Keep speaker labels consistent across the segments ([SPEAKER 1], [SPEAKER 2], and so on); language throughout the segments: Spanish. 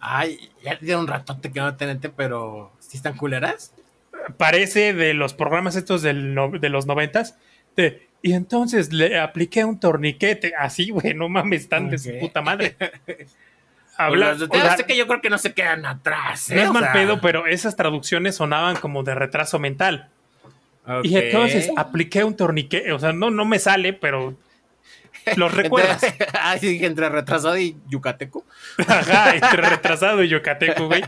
[SPEAKER 1] Ay, ya tiene un ratote que no tenete, pero ¿sí están culeras?
[SPEAKER 2] Parece de los programas estos del no- de los noventas. de, y entonces le apliqué un torniquete. Así, güey, no mames, están de su puta madre.
[SPEAKER 1] Habla,
[SPEAKER 2] Habla, o sea,
[SPEAKER 1] sé que yo creo que no se quedan atrás. ¿eh?
[SPEAKER 2] no es
[SPEAKER 1] O
[SPEAKER 2] mal
[SPEAKER 1] sea,
[SPEAKER 2] pedo, pero esas traducciones sonaban como de retraso mental.
[SPEAKER 1] ok.
[SPEAKER 2] Y entonces apliqué un torniquete. O sea, no, no me sale, pero los recuerdas.
[SPEAKER 1] Entre, ah, sí, dije, entre retrasado y yucateco.
[SPEAKER 2] Ajá, entre retrasado y yucateco, güey.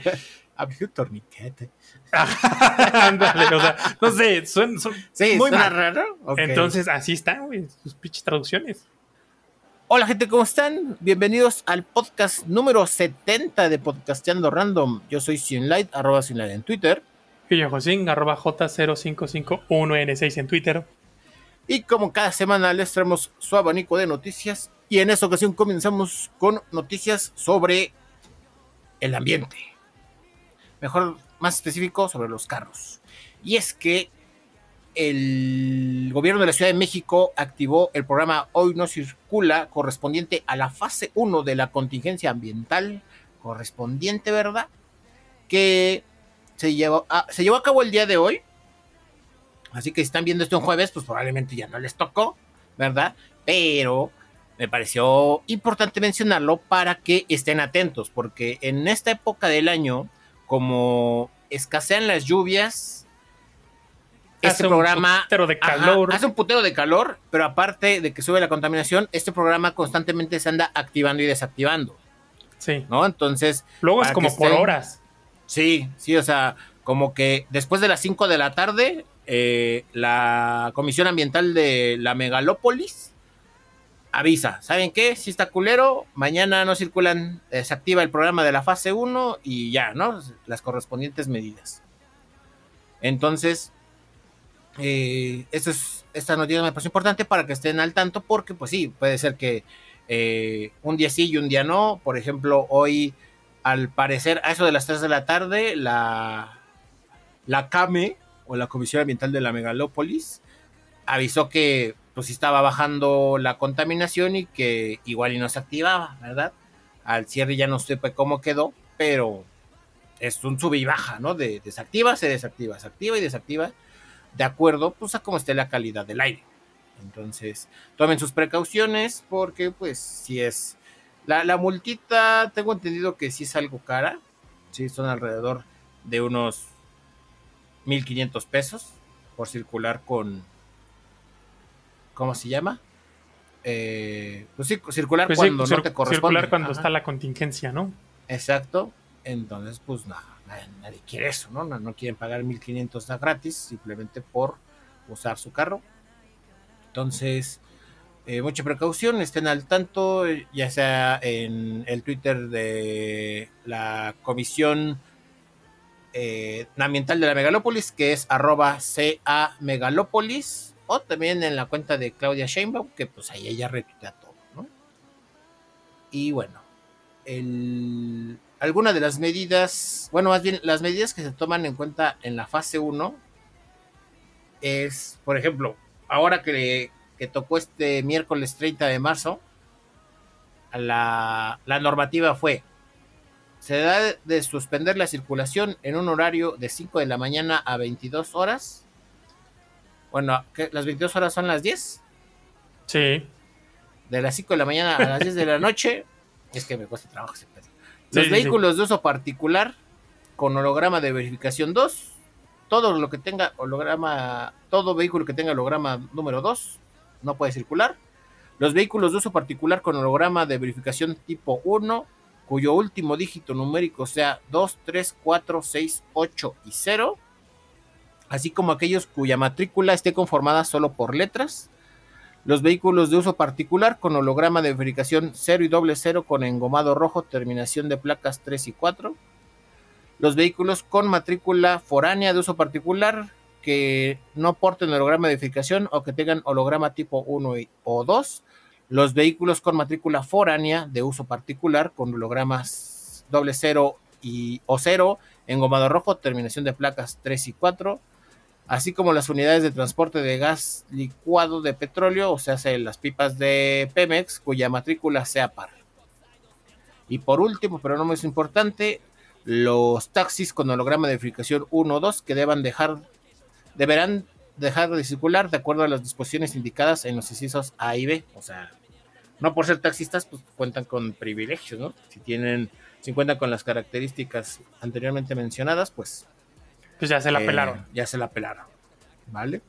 [SPEAKER 1] Había un torniquete.
[SPEAKER 2] Ándale, o sea, no sé, son, son
[SPEAKER 1] Sí,
[SPEAKER 2] muy
[SPEAKER 1] suena
[SPEAKER 2] mal.
[SPEAKER 1] raro.
[SPEAKER 2] Entonces, así están, güey, sus pinches traducciones.
[SPEAKER 1] Hola gente, ¿cómo están? Bienvenidos al podcast número 70 de Podcasteando Random. Yo soy Sinlight, arroba Sinlight en Twitter.
[SPEAKER 2] Y yo, Josín, arroba J0551N6 en Twitter.
[SPEAKER 1] Y como cada semana les traemos su abanico de noticias. Y en esta ocasión comenzamos con noticias sobre el ambiente. Mejor, más específico, sobre los carros. Y es que el gobierno de la Ciudad de México activó el programa Hoy no circula correspondiente a la fase 1 de la contingencia ambiental correspondiente, ¿verdad? Que se llevó a, se llevó a cabo el día de hoy. Así que si están viendo esto en jueves, pues probablemente ya no les tocó, ¿verdad? Pero me pareció importante mencionarlo para que estén atentos, porque en esta época del año, como escasean las lluvias, este
[SPEAKER 2] Hace un
[SPEAKER 1] programa
[SPEAKER 2] putero de
[SPEAKER 1] Ajá,
[SPEAKER 2] calor.
[SPEAKER 1] hace un putero de calor, pero aparte de que sube la contaminación, este programa constantemente se anda activando y desactivando,
[SPEAKER 2] Sí.
[SPEAKER 1] ¿no? Entonces,
[SPEAKER 2] Luego es como por
[SPEAKER 1] estén-
[SPEAKER 2] horas.
[SPEAKER 1] Sí, sí, o sea, como que después de las 5 de la tarde, eh, la Comisión Ambiental de la Megalópolis avisa, ¿saben qué? Si está culero, mañana no circulan, eh, se activa el programa de la fase 1 y ya, ¿no? Las correspondientes medidas. Entonces, eh, es, esta noticia me parece importante para que estén al tanto porque, pues sí, puede ser que un día sí y un día no. Por ejemplo, hoy al parecer, a eso de las 3 de la tarde, la, la CAME, o la Comisión Ambiental de la Megalópolis, avisó que pues estaba bajando la contaminación y que igual y no se activaba, ¿verdad? Al cierre ya no supe cómo quedó, pero es un sube y baja, ¿no? De desactiva, se desactiva, se activa y desactiva, de acuerdo pues a cómo esté la calidad del aire. Entonces, tomen sus precauciones porque pues si es la, la multita, tengo entendido que sí es algo cara. Sí, son alrededor de unos 1500 pesos por circular con. ¿Cómo se llama? Eh, pues sí, circular
[SPEAKER 2] Pues sí,
[SPEAKER 1] cuando
[SPEAKER 2] cir-
[SPEAKER 1] no te corresponde.
[SPEAKER 2] circular cuando
[SPEAKER 1] Ajá,
[SPEAKER 2] está la contingencia, ¿no?
[SPEAKER 1] Exacto. Entonces, pues nada, nadie, nadie quiere eso, ¿no? ¿no? No quieren pagar 1500 a gratis simplemente por usar su carro. Entonces, eh, mucha precaución, estén al tanto, eh, ya sea en el Twitter de la Comisión eh, Ambiental de la Megalópolis, que es arroba CA Megalópolis, o también en la cuenta de Claudia Sheinbaum, que pues ahí ella retuitea todo. Y bueno, el, alguna de las medidas, bueno, más bien las medidas que se toman en cuenta en la fase 1 es, por ejemplo, ahora que, que tocó este miércoles 30 de marzo, la, la normativa fue, se da de suspender la circulación en un horario de 5 de la mañana a 22 horas. Bueno, ¿qué? ¿las 22 horas son las 10?
[SPEAKER 2] Sí.
[SPEAKER 1] de las 5 de la mañana a las 10 de la noche. Es que me cuesta trabajo ese pedo. Los
[SPEAKER 2] Sí, sí,
[SPEAKER 1] vehículos de uso particular con holograma de verificación 2. Todo lo que tenga holograma, todo vehículo que tenga holograma número 2 no puede circular. Los vehículos de uso particular con holograma de verificación tipo 1, cuyo último dígito numérico sea 2, 3, 4, 6, 8 y 0. Así como aquellos cuya matrícula esté conformada solo por letras los vehículos de uso particular con holograma de verificación 0 y doble 0 con engomado rojo, terminación de placas 3 y 4. Los vehículos con matrícula foránea de uso particular que no porten holograma de verificación o que tengan holograma tipo 1 y- o 2. Los vehículos con matrícula foránea de uso particular con hologramas doble 0 y, o 0, engomado rojo, terminación de placas 3 y 4 así como las unidades de transporte de gas licuado de petróleo, o sea, se- las pipas de Pemex, cuya matrícula sea par. Y por último, pero no más importante, los taxis con holograma de verificación 1 o 2 que deban dejar, deberán dejar de circular de acuerdo a las disposiciones indicadas en los incisos A y B. O sea, no por ser taxistas, pues cuentan con privilegios, ¿no? Si tienen, si cuentan con las características anteriormente mencionadas, pues.
[SPEAKER 2] Pues ya se la
[SPEAKER 1] eh,
[SPEAKER 2] pelaron.
[SPEAKER 1] Ya se la pelaron. ¿Vale?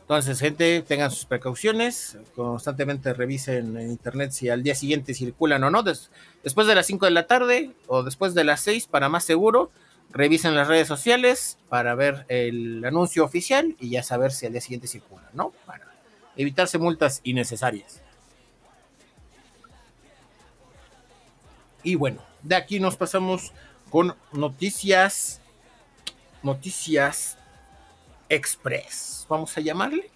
[SPEAKER 1] Entonces, gente, tengan sus precauciones, constantemente revisen en internet si al día siguiente circulan o no, des- después de las 5 de la tarde o después de las 6 para más seguro, revisen las redes sociales para ver el anuncio oficial y ya saber si al día siguiente circulan, ¿no? Para evitarse multas innecesarias. Y bueno, de aquí nos pasamos con noticias, noticias express, vamos a llamarle.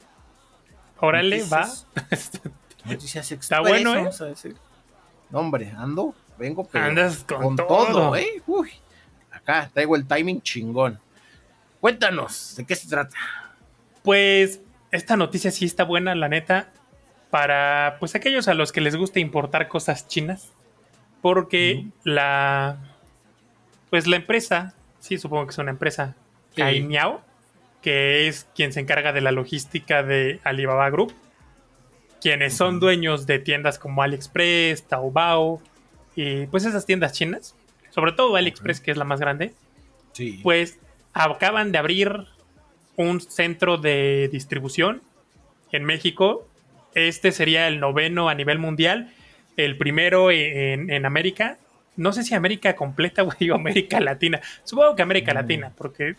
[SPEAKER 2] Órale, va.
[SPEAKER 1] Noticias- Noticias
[SPEAKER 2] Está
[SPEAKER 1] express,
[SPEAKER 2] bueno, ¿eh?
[SPEAKER 1] vamos a decir. No, hombre, ando, vengo, pero
[SPEAKER 2] Andas con
[SPEAKER 1] con
[SPEAKER 2] todo.
[SPEAKER 1] todo, ¿eh? Uy, acá traigo el timing chingón. Cuéntanos, ¿de qué se trata?
[SPEAKER 2] Pues esta noticia sí está buena, la neta, para pues aquellos a los que les gusta importar cosas chinas, porque la pues la empresa, sí supongo que es una empresa,
[SPEAKER 1] Sí.
[SPEAKER 2] Que es quien se encarga de la logística de Alibaba Group, quienes son dueños de tiendas como AliExpress, Taobao y pues esas tiendas chinas, sobre todo AliExpress que es la más grande,
[SPEAKER 1] Sí.
[SPEAKER 2] pues acaban de abrir un centro de distribución en México. Este sería el noveno a nivel mundial, el primero en, en América. No sé si América completa o digo América Latina. Supongo que América
[SPEAKER 1] Mm.
[SPEAKER 2] Latina, porque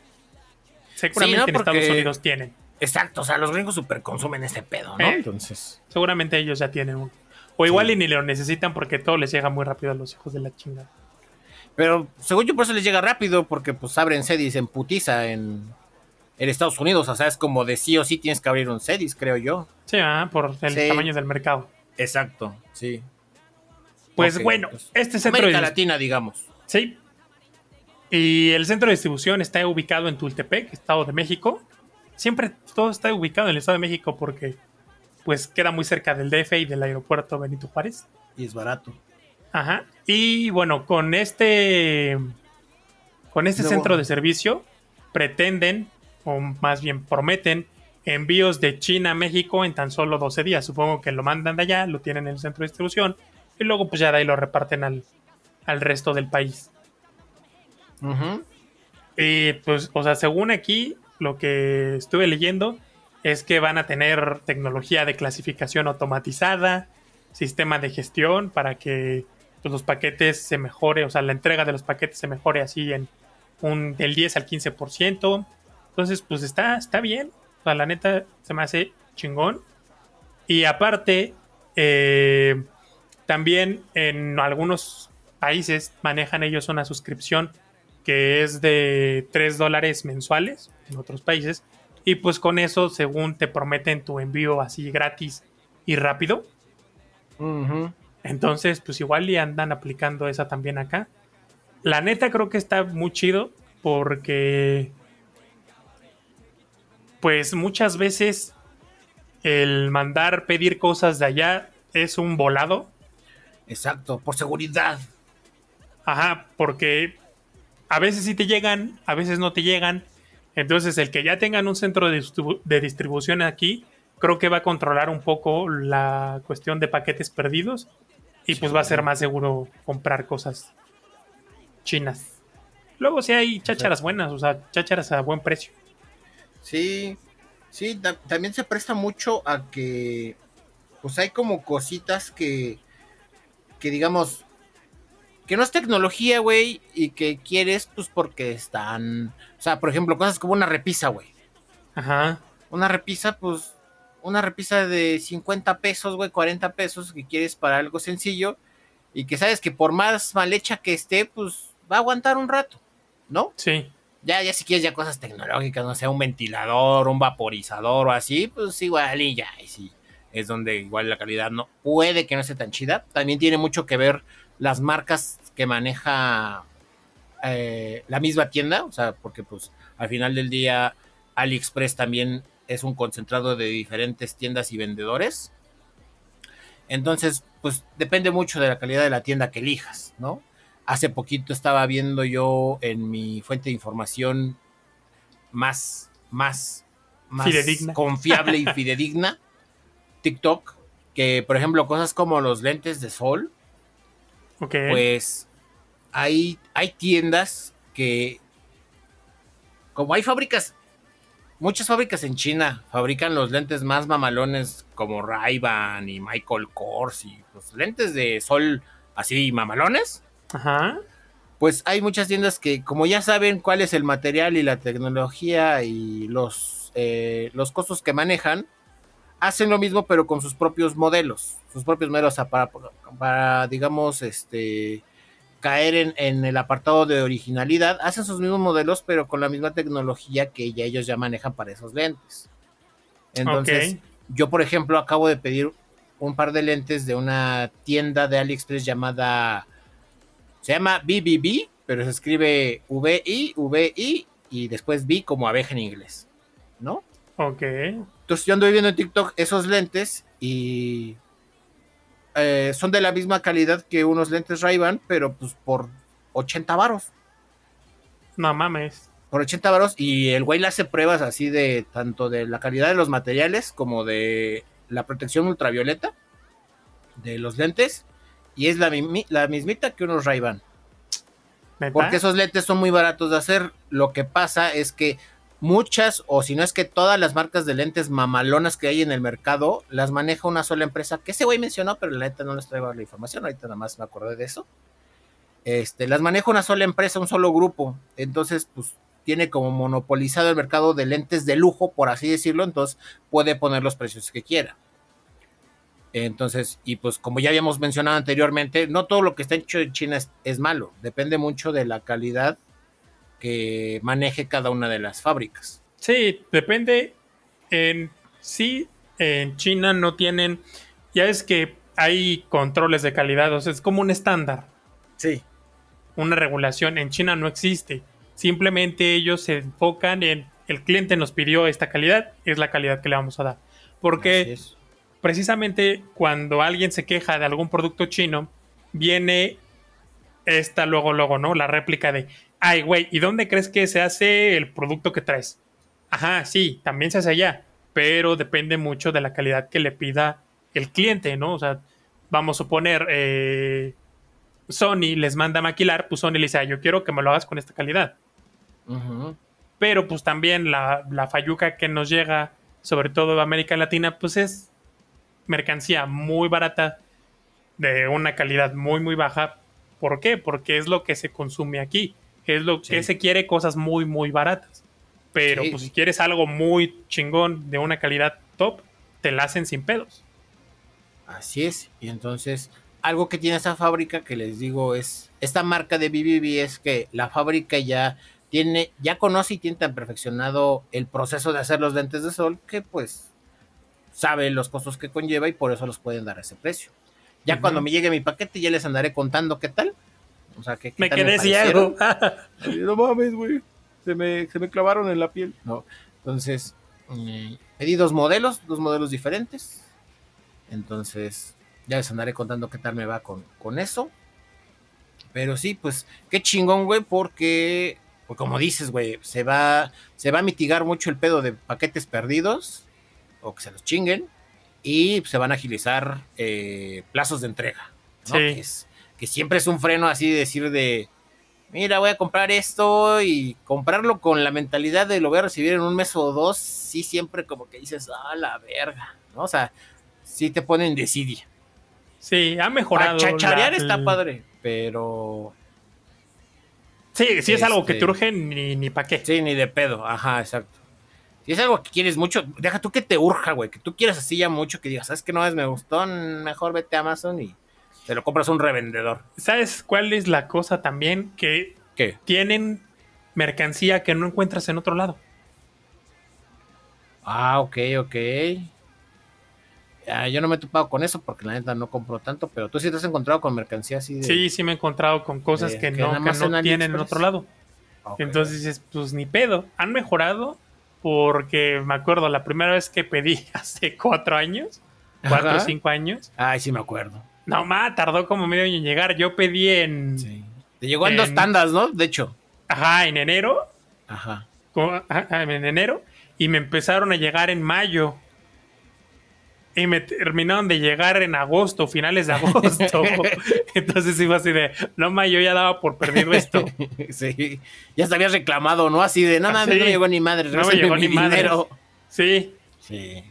[SPEAKER 2] seguramente
[SPEAKER 1] Sí, ¿no?
[SPEAKER 2] en Estados Unidos tienen.
[SPEAKER 1] Exacto, o sea, los gringos super consumen este pedo, ¿no?
[SPEAKER 2] ¿Eh?
[SPEAKER 1] Entonces,
[SPEAKER 2] Seguramente ellos ya tienen uno. O igual
[SPEAKER 1] Sí.
[SPEAKER 2] y ni lo necesitan porque todo les llega muy rápido a los hijos de la chingada.
[SPEAKER 1] pero según yo por eso les llega rápido, porque pues abren sedis en putiza en, en Estados Unidos, o sea, es como de sí o sí tienes que abrir un sedis, creo yo.
[SPEAKER 2] Sí, ah, por el
[SPEAKER 1] Sí.
[SPEAKER 2] tamaño del mercado.
[SPEAKER 1] Exacto, sí.
[SPEAKER 2] Pues bueno,
[SPEAKER 1] pues,
[SPEAKER 2] este centro de
[SPEAKER 1] América Latina, digamos.
[SPEAKER 2] Sí. Y el centro de distribución está ubicado en Tultepec, Estado de México. Siempre todo está ubicado en el Estado de México porque pues queda muy cerca del DF y del aeropuerto Benito Juárez.
[SPEAKER 1] Y es barato.
[SPEAKER 2] Ajá. Y bueno, con este con este centro de servicio pretenden o más bien prometen envíos de China a México en tan solo 12 días. Supongo que lo mandan de allá, lo tienen en el centro de distribución y luego pues ya de ahí lo reparten al, al resto del país.
[SPEAKER 1] Ujú.
[SPEAKER 2] Y pues, o sea, según aquí, lo que estuve leyendo es que van a tener tecnología de clasificación automatizada, sistema de gestión para que pues, los paquetes se mejore, o sea, la entrega de los paquetes se mejore así en un del 10 al 15%. Entonces, pues está, está bien. O sea, la neta se me hace chingón. Y aparte, eh, también en algunos países manejan ellos una suscripción que es de 3 dólares mensuales en otros países. Y pues con eso, según te prometen tu envío así gratis y rápido. Entonces, pues igual y andan aplicando esa también acá. La neta creo que está muy chido porque pues muchas veces el mandar pedir cosas de allá es un volado.
[SPEAKER 1] Exacto, por seguridad.
[SPEAKER 2] Ajá, porque a veces sí te llegan, a veces no te llegan. Entonces, el que ya tengan un centro de, distribu- de distribución aquí, creo que va a controlar un poco la cuestión de paquetes perdidos. Y
[SPEAKER 1] Sí.
[SPEAKER 2] pues va a ser más seguro comprar cosas chinas. Luego sí hay chácharas buenas, o sea, chácharas a buen precio.
[SPEAKER 1] Sí, sí, ta- también se presta mucho a que, pues hay como cositas que, que digamos, que no es tecnología, güey, y que quieres, pues porque están, o sea, por ejemplo, cosas como una repisa, güey.
[SPEAKER 2] Ajá.
[SPEAKER 1] Una repisa, pues, una repisa de 50 pesos, güey, 40 pesos, que quieres para algo sencillo, y que sabes que por más mal hecha que esté, pues va a aguantar un rato, ¿no?
[SPEAKER 2] Sí.
[SPEAKER 1] Ya, ya si quieres ya cosas tecnológicas, no sé, un ventilador, un vaporizador o así, pues igual y ya, y sí, es donde igual la calidad no puede que no esté tan chida. También tiene mucho que ver las marcas que maneja eh, la misma tienda, o sea, porque pues al final del día AliExpress también es un concentrado de diferentes tiendas y vendedores. Entonces, pues depende mucho de la calidad de la tienda que elijas, ¿no? Hace poquito estaba viendo yo en mi fuente de información más, más, más
[SPEAKER 2] Fidedigna.
[SPEAKER 1] confiable y fidedigna, TikTok, que por ejemplo cosas como los lentes de sol, pues hay, hay tiendas que, como hay fábricas, muchas fábricas en China fabrican los lentes más mamalones como Ray-Ban y Michael Kors y los lentes de sol así mamalones.
[SPEAKER 2] Ajá.
[SPEAKER 1] Pues hay muchas tiendas que como ya saben cuál es el material y la tecnología y los, eh, los costos que manejan, hacen lo mismo pero con sus propios modelos, sus propios modelos o sea, para, para, digamos, este caer en, en, el apartado de originalidad, hacen sus mismos modelos pero con la misma tecnología que ya ellos ya manejan para esos lentes. Entonces, yo por ejemplo acabo de pedir un par de lentes de una tienda de AliExpress llamada se llama BBB, pero se escribe V-I, V-I y después B como abeja en inglés, ¿no?
[SPEAKER 2] Ok.
[SPEAKER 1] Entonces yo ando viendo en TikTok esos lentes y eh, son de la misma calidad que unos lentes Ray-Ban, pero pues por 80 varos.
[SPEAKER 2] No mames.
[SPEAKER 1] Por 80 varos y el güey le hace pruebas así de tanto de la calidad de los materiales como de la protección ultravioleta de los lentes y es la, la mismita que unos Ray-Ban.
[SPEAKER 2] ¿Neta?
[SPEAKER 1] Porque esos lentes son muy baratos de hacer. Lo que pasa es que muchas, o si no es que todas las marcas de lentes mamalonas que hay en el mercado, las maneja una sola empresa, que ese güey mencionó, pero la neta no les traigo la información, ahorita nada más me acordé de eso. Este, las maneja una sola empresa, un solo grupo. Entonces, pues tiene como monopolizado el mercado de lentes de lujo, por así decirlo, entonces puede poner los precios que quiera. Entonces, y pues como ya habíamos mencionado anteriormente, no todo lo que está hecho en China es, es malo, depende mucho de la calidad que maneje cada una de las fábricas.
[SPEAKER 2] Sí, depende. En sí, en China no tienen. Ya es que hay controles de calidad, o sea, es como un estándar,
[SPEAKER 1] Sí.
[SPEAKER 2] una regulación. En China no existe. Simplemente ellos se enfocan en el cliente nos pidió esta calidad, es la calidad que le vamos a dar. Porque precisamente cuando alguien se queja de algún producto chino, viene esta luego, luego, ¿no? La réplica de, ay, güey, ¿y dónde crees que se hace el producto que traes? Ajá, sí, también se hace allá, pero depende mucho de la calidad que le pida el cliente, ¿no? O sea, vamos a suponer, eh, Sony les manda a maquilar, pues Sony le dice, "Ah, yo quiero que me lo hagas con esta calidad. Pero pues también la, la falluca que nos llega, sobre todo de América Latina, pues es mercancía muy barata, de una calidad muy, muy baja. ¿Por qué? Porque es lo que se consume aquí. Es lo que se quiere, cosas muy, muy baratas. Pero
[SPEAKER 1] Sí.
[SPEAKER 2] pues si quieres algo muy chingón, de una calidad top, te la hacen sin pedos.
[SPEAKER 1] Así es. Y entonces, algo que tiene esa fábrica que les digo es, esta marca de BBB es que la fábrica ya tiene, ya conoce y tiene tan perfeccionado el proceso de hacer los lentes de sol que pues sabe los costos que conlleva y por eso los pueden dar a ese precio. Ya cuando me llegue mi paquete ya les andaré contando qué tal. O sea, que qué
[SPEAKER 2] Me quedé ciego.
[SPEAKER 1] No mames, güey. Se me, se me clavaron en la piel. No. Entonces, eh, pedí dos modelos, dos modelos diferentes. Entonces, ya les andaré contando qué tal me va con, con eso. Pero sí, pues, qué chingón, güey, porque, pues, como dices, güey, se va, se va a mitigar mucho el pedo de paquetes perdidos o que se los chinguen y se van a agilizar eh, plazos de entrega. ¿no?
[SPEAKER 2] Sí.
[SPEAKER 1] Que, es- que siempre es un freno así de decir de, mira, voy a comprar esto y comprarlo con la mentalidad de lo voy a recibir en un mes o dos, sí siempre como que dices, ah, la verga, ¿no? O sea, sí te ponen desidia.
[SPEAKER 2] Sí, ha mejorado.
[SPEAKER 1] Chacharear
[SPEAKER 2] la-
[SPEAKER 1] está padre, pero
[SPEAKER 2] Sí, sí es algo que
[SPEAKER 1] Este-
[SPEAKER 2] te urge, ni, ni pa' qué.
[SPEAKER 1] sí, ni de pedo, ajá, exacto. Si es algo que quieres mucho, deja tú que te urja, güey, que tú quieras así ya mucho, que digas, ¿sabes que no es me gustó? Mejor vete a Amazon y te lo compras a un revendedor.
[SPEAKER 2] ¿Sabes cuál es la cosa también? Que
[SPEAKER 1] ¿Qué?
[SPEAKER 2] tienen mercancía que no encuentras en otro lado.
[SPEAKER 1] Ah, ok, ok. Ah, yo no me he topado con eso porque la neta no compro tanto, pero tú sí te has encontrado con mercancía así de...
[SPEAKER 2] Sí, sí me he encontrado con cosas
[SPEAKER 1] de-
[SPEAKER 2] que,
[SPEAKER 1] que
[SPEAKER 2] no, que no
[SPEAKER 1] en
[SPEAKER 2] tienen en otro lado. Entonces dices, pues ni pedo. Han mejorado porque me acuerdo la primera vez que pedí hace cuatro años, cuatro o cinco años,
[SPEAKER 1] Ay, sí me acuerdo.
[SPEAKER 2] No, ma, tardó como medio año en llegar. Yo pedí en.
[SPEAKER 1] Sí. Te llegó en, dos tandas, ¿no? De hecho.
[SPEAKER 2] Ajá, en enero.
[SPEAKER 1] Ajá.
[SPEAKER 2] en enero. Y me empezaron a llegar en mayo. Y me terminaron de llegar en agosto, finales de agosto. Entonces iba así de, no, ma, yo ya daba por perdido esto.
[SPEAKER 1] sí. Ya se había reclamado, ¿no? Así de, no, no, no llegó ni madre.
[SPEAKER 2] No me llegó ni madre. Sí.
[SPEAKER 1] Sí.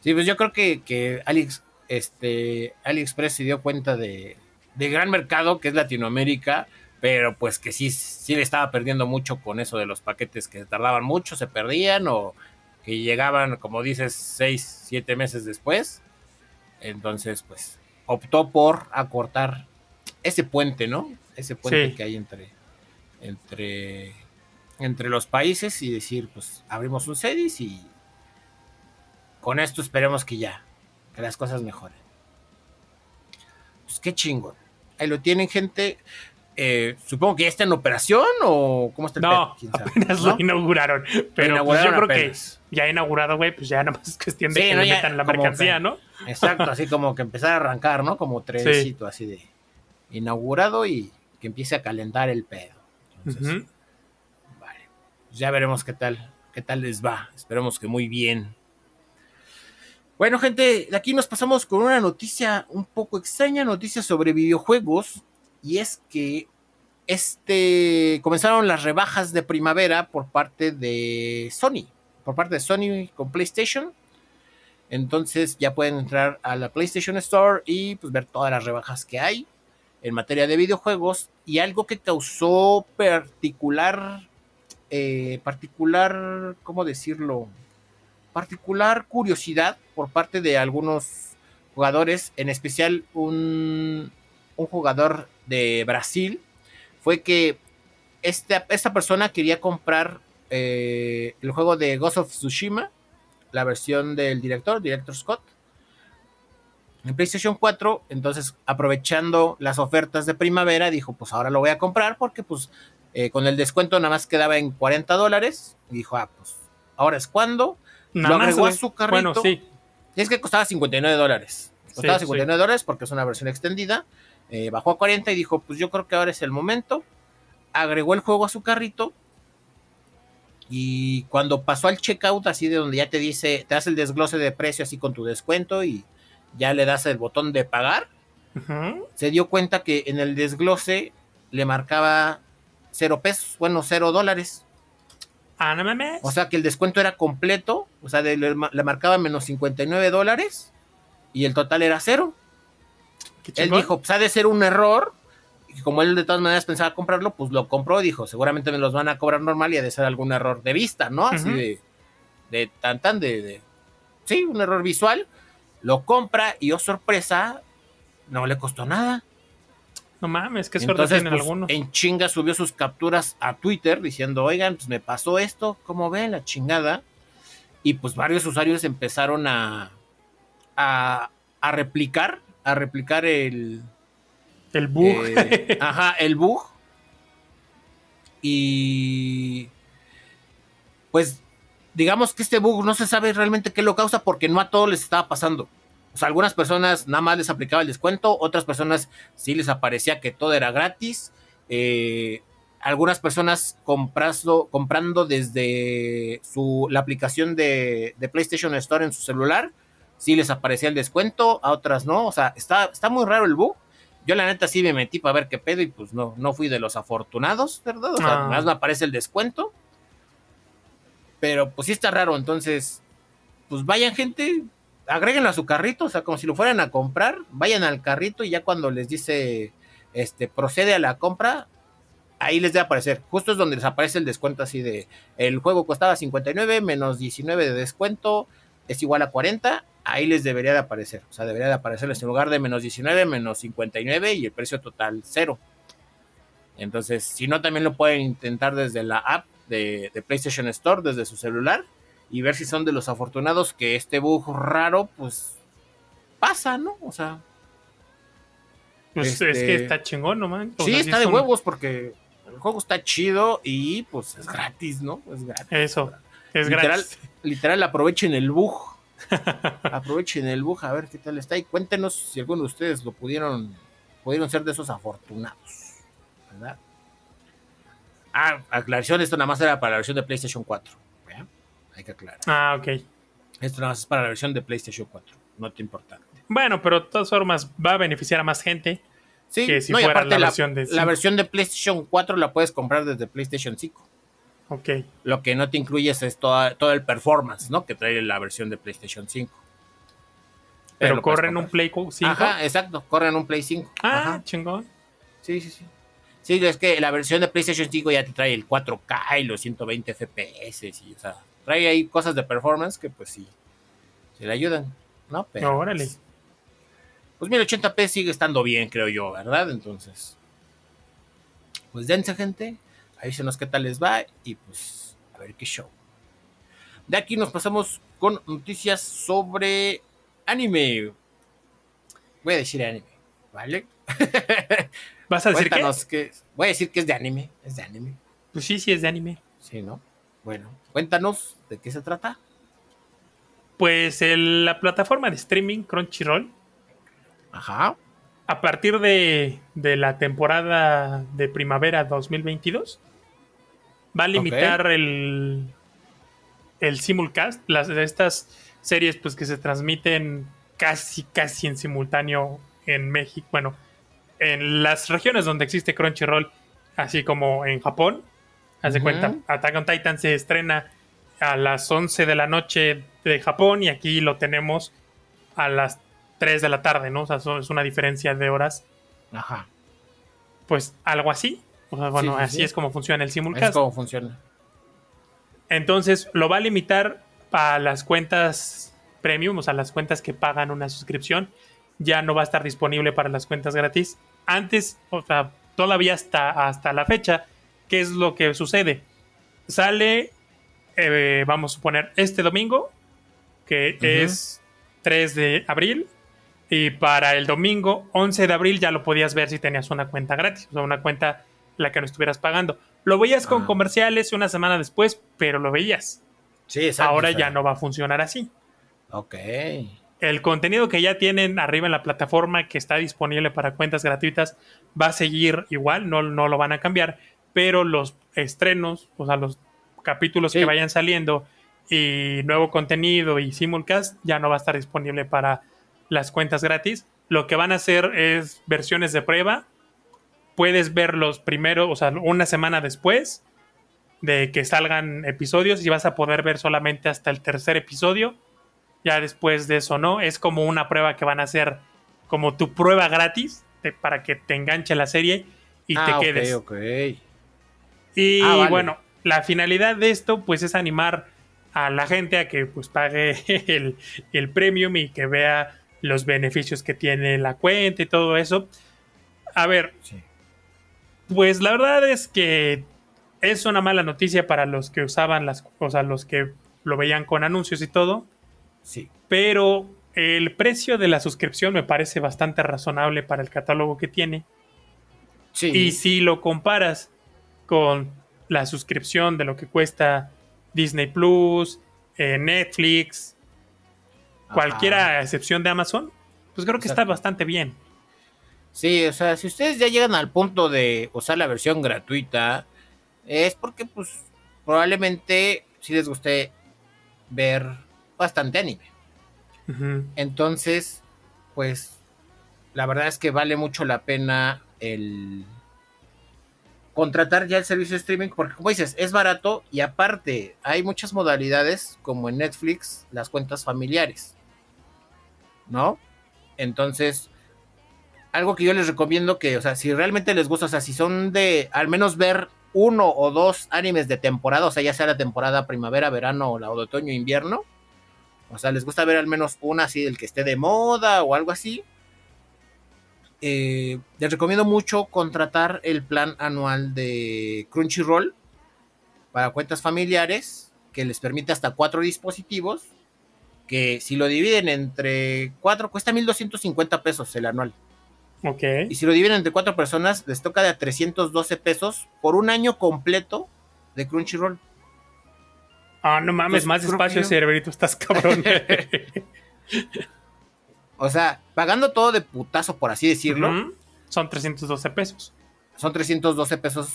[SPEAKER 1] Sí, pues yo creo que, que Alex, este, AliExpress se dio cuenta de, gran mercado que es Latinoamérica, pero pues que sí, sí le estaba perdiendo mucho con eso de los paquetes que tardaban mucho, se perdían o que llegaban, como dices, seis, siete meses después. Entonces, pues, optó por acortar ese puente, ¿no? Ese puente que hay entre, entre, entre los países y decir, pues, abrimos un CEDIS y con esto esperemos que ya, que las cosas mejoren. Pues qué chingón. Ahí lo tienen, gente. Eh, supongo que ya está en operación o cómo está el
[SPEAKER 2] No, apenas lo inauguraron. Pero pues, yo creo que ya inaugurado, güey, pues ya nada más es cuestión de que le metan la mercancía, ¿no?
[SPEAKER 1] Exacto, así como que empezar a arrancar, ¿no? Como trencito así de inaugurado y que empiece a calentar el pedo. Entonces, vale. Pues ya veremos qué tal, qué tal les va. Esperemos que muy bien. Bueno, gente, aquí nos pasamos con una noticia un poco extraña, noticia sobre videojuegos, y es que este comenzaron las rebajas de primavera por parte de Sony, por parte de Sony con PlayStation. Entonces ya pueden entrar a la PlayStation Store y pues ver todas las rebajas que hay en materia de videojuegos y algo que causó particular, eh, particular, ¿cómo decirlo? Particular curiosidad por parte de algunos jugadores, en especial un, jugador de Brasil, fue que esta, esta persona quería comprar eh, el juego de Ghost of Tsushima, la versión del director, director Scott, en PlayStation 4, entonces aprovechando las ofertas de primavera, dijo, pues ahora lo voy a comprar porque pues eh, con el descuento nada más quedaba en 40 dólares, y dijo, ah, pues ahora es cuando, lo agregó a su carrito. Bueno, sí. Y es que costaba 59 dólares. Costaba 59 dólares porque es una versión extendida. Eh, bajó a 40 y dijo, pues yo creo que ahora es el momento. Agregó el juego a su carrito. Y cuando pasó al checkout, así de donde ya te dice, te hace el desglose de precio así con tu descuento y ya le das el botón de pagar, se dio cuenta que en el desglose le marcaba cero pesos, bueno, cero dólares.
[SPEAKER 2] Ah, no mames.
[SPEAKER 1] O sea que el descuento era completo, o sea, le, marcaba menos 59 dólares y el total era cero. Él dijo, pues ha de ser un error. Y como él de todas maneras pensaba comprarlo, pues lo compró. Dijo, seguramente me los van a cobrar normal y ha de ser algún error de vista, ¿no? Así de, de tan tan de, de, Sí, un error visual. Lo compra y, oh sorpresa, no le costó nada.
[SPEAKER 2] No mames, qué suerte Entonces, tienen pues, algunos.
[SPEAKER 1] En chinga subió sus capturas a Twitter diciendo, oigan, pues me pasó esto, ¿cómo ven? La chingada. Y pues varios usuarios empezaron a, a, a replicar, a replicar el...
[SPEAKER 2] El bug.
[SPEAKER 1] Eh, ajá, el bug. Y... Pues digamos que este bug no se sabe realmente qué lo causa porque no a todos les estaba pasando. O sea, algunas personas nada más les aplicaba el descuento, otras personas sí les aparecía que todo era gratis. Eh, algunas personas comprando, comprando desde su, la aplicación de, PlayStation Store en su celular, sí les aparecía el descuento, a otras no. O sea, está, está muy raro el bug. Yo la neta sí me metí para ver qué pedo y pues no, no fui de los afortunados, ¿verdad? O sea, más me aparece el descuento. Pero pues sí está raro, entonces, pues vayan gente, agréguenlo a su carrito, o sea, como si lo fueran a comprar, vayan al carrito y ya cuando les dice, este, procede a la compra, ahí les debe aparecer. Justo es donde les aparece el descuento así de, el juego costaba 59 menos 19 de descuento es igual a 40, ahí les debería de aparecer. O sea, debería de aparecerles en lugar de menos 19, menos 59 y el precio total cero. Entonces, si no, también lo pueden intentar desde la app de, de PlayStation Store, desde su celular y ver si son de los afortunados que este bug raro, pues pasa, ¿no? O sea.
[SPEAKER 2] Pues es que este, está chingón, ¿no, man?
[SPEAKER 1] sí, está de huevos porque el juego está chido y pues es gratis, ¿no? Es gratis.
[SPEAKER 2] Eso, es
[SPEAKER 1] literal,
[SPEAKER 2] gratis.
[SPEAKER 1] Literal, aprovechen el bug. Aprovechen el bug a ver qué tal está y cuéntenos si alguno de ustedes lo pudieron, pudieron ser de esos afortunados. ¿Verdad? Ah, aclaración, esto nada más era para la versión de PlayStation 4. Hay que aclarar.
[SPEAKER 2] Ah, ok.
[SPEAKER 1] Esto nada más es para la versión de PlayStation 4. No te importa.
[SPEAKER 2] Bueno, pero de todas formas va a beneficiar a más gente
[SPEAKER 1] Sí,
[SPEAKER 2] que si
[SPEAKER 1] no,
[SPEAKER 2] fuera
[SPEAKER 1] aparte
[SPEAKER 2] la
[SPEAKER 1] la,
[SPEAKER 2] versión de
[SPEAKER 1] la
[SPEAKER 2] cinco.
[SPEAKER 1] versión de PlayStation 4 la puedes comprar desde PlayStation 5.
[SPEAKER 2] Ok.
[SPEAKER 1] Lo que no te incluyes es toda, todo el performance, ¿no? Que trae la versión de PlayStation 5.
[SPEAKER 2] Pero
[SPEAKER 1] puedes
[SPEAKER 2] corre en un. Play 5.
[SPEAKER 1] Ajá, exacto, corre en un Play 5.
[SPEAKER 2] Ah,
[SPEAKER 1] Ajá.
[SPEAKER 2] chingón.
[SPEAKER 1] Sí, sí, sí. Sí, es que la versión de PlayStation 5 ya te trae el 4K y los 120 FPS y, o sea, trae ahí cosas de performance que pues sí, se le ayudan, ¿no? Pero,
[SPEAKER 2] Órale.
[SPEAKER 1] Pues 1080p sigue estando bien, creo yo, ¿verdad? Entonces, pues dense, gente. Avísenos qué tal les va y pues a ver qué show. De aquí nos pasamos con noticias sobre anime. Voy a decir anime, ¿vale?
[SPEAKER 2] ¿Vas a decir qué?
[SPEAKER 1] Qué. Voy a decir que es de anime. Es de anime.
[SPEAKER 2] Pues sí, sí es de anime.
[SPEAKER 1] Sí, ¿no? Bueno, cuéntanos de qué se trata.
[SPEAKER 2] Pues el- la plataforma de streaming Crunchyroll,
[SPEAKER 1] Ajá.
[SPEAKER 2] a partir de, de la temporada de primavera 2022, va a limitar el, el simulcast, las de estas series pues que se transmiten casi, casi en simultáneo en México, bueno, en las regiones donde existe Crunchyroll, así como en Japón. Haz de cuenta, Attack on Titan se estrena a las 11 de la noche de Japón y aquí lo tenemos a las 3 de la tarde, ¿no? O sea, es una diferencia de horas,
[SPEAKER 1] Ajá.
[SPEAKER 2] pues algo así. O sea, bueno,
[SPEAKER 1] Sí, sí,
[SPEAKER 2] así
[SPEAKER 1] sí.
[SPEAKER 2] es como funciona el
[SPEAKER 1] Es
[SPEAKER 2] simulcast.
[SPEAKER 1] como funciona.
[SPEAKER 2] Entonces lo va a limitar a las cuentas premium, o sea, las cuentas que pagan una suscripción. Ya no va a estar disponible para las cuentas gratis. Antes, o sea, todavía hasta, hasta la fecha, ¿qué es lo que sucede? Sale, eh, vamos a suponer, este domingo, que es 3 de abril. Y para el domingo 11 de abril ya lo podías ver si tenías una cuenta gratis, o sea, una cuenta la que no estuvieras pagando. Lo veías con
[SPEAKER 1] Ah.
[SPEAKER 2] comerciales una semana después, pero lo veías.
[SPEAKER 1] Sí, exacto.
[SPEAKER 2] Ahora ya no va a funcionar así.
[SPEAKER 1] Ok.
[SPEAKER 2] El contenido que ya tienen arriba en la plataforma que está disponible para cuentas gratuitas va a seguir igual, no, no lo van a cambiar, pero los estrenos, o sea, los capítulos
[SPEAKER 1] Sí.
[SPEAKER 2] que vayan saliendo y nuevo contenido y simulcast ya no va a estar disponible para las cuentas gratis. Lo que van a hacer es versiones de prueba. Puedes ver los primeros, o sea, una semana después de que salgan episodios y vas a poder ver solamente hasta el tercer episodio. Ya después de eso no, es como una prueba que van a hacer como tu prueba gratis de- para que te enganche la serie y
[SPEAKER 1] Ah,
[SPEAKER 2] te
[SPEAKER 1] ok,
[SPEAKER 2] quedes.
[SPEAKER 1] ok.
[SPEAKER 2] Y
[SPEAKER 1] Ah, vale.
[SPEAKER 2] bueno, la finalidad de esto pues es animar a la gente a que pues pague el, el premium y que vea los beneficios que tiene la cuenta y todo eso. A ver,
[SPEAKER 1] Sí.
[SPEAKER 2] pues la verdad es que es una mala noticia para los que usaban las cosas, los que lo veían con anuncios y todo,
[SPEAKER 1] Sí.
[SPEAKER 2] pero el precio de la suscripción me parece bastante razonable para el catálogo que tiene.
[SPEAKER 1] Sí.
[SPEAKER 2] Y si lo comparas con la suscripción de lo que cuesta Disney Plus, eh, Netflix,
[SPEAKER 1] Ajá.
[SPEAKER 2] cualquiera a excepción de Amazon, pues creo que está bastante bien.
[SPEAKER 1] Sí, o sea, si ustedes ya llegan al punto de usar la versión gratuita, es porque pues probablemente sí les guste ver bastante anime. Entonces, pues la verdad es que vale mucho la pena el contratar ya el servicio de streaming porque como dices, es barato y aparte hay muchas modalidades como en Netflix, las cuentas familiares. ¿No? Entonces, algo que yo les recomiendo que, o sea, si realmente les gusta, o sea, si son de al menos ver uno o dos animes de temporada, o sea, ya sea la temporada primavera, verano o la de otoño, invierno, o sea, les gusta ver al menos una así del que esté de moda o algo así. Eh, les recomiendo mucho contratar el plan anual de Crunchyroll para cuentas familiares que les permite hasta cuatro dispositivos que si lo dividen entre cuatro cuesta 1250 pesos el anual
[SPEAKER 2] Ok.
[SPEAKER 1] y si lo dividen entre cuatro personas les toca de a 312 pesos por un año completo de Crunchyroll
[SPEAKER 2] Ah, no mames, más espacio, cerebrito, estás cabrón.
[SPEAKER 1] O sea, pagando todo de putazo, por así decirlo,
[SPEAKER 2] Ujú. Son 312 pesos
[SPEAKER 1] son 312 pesos,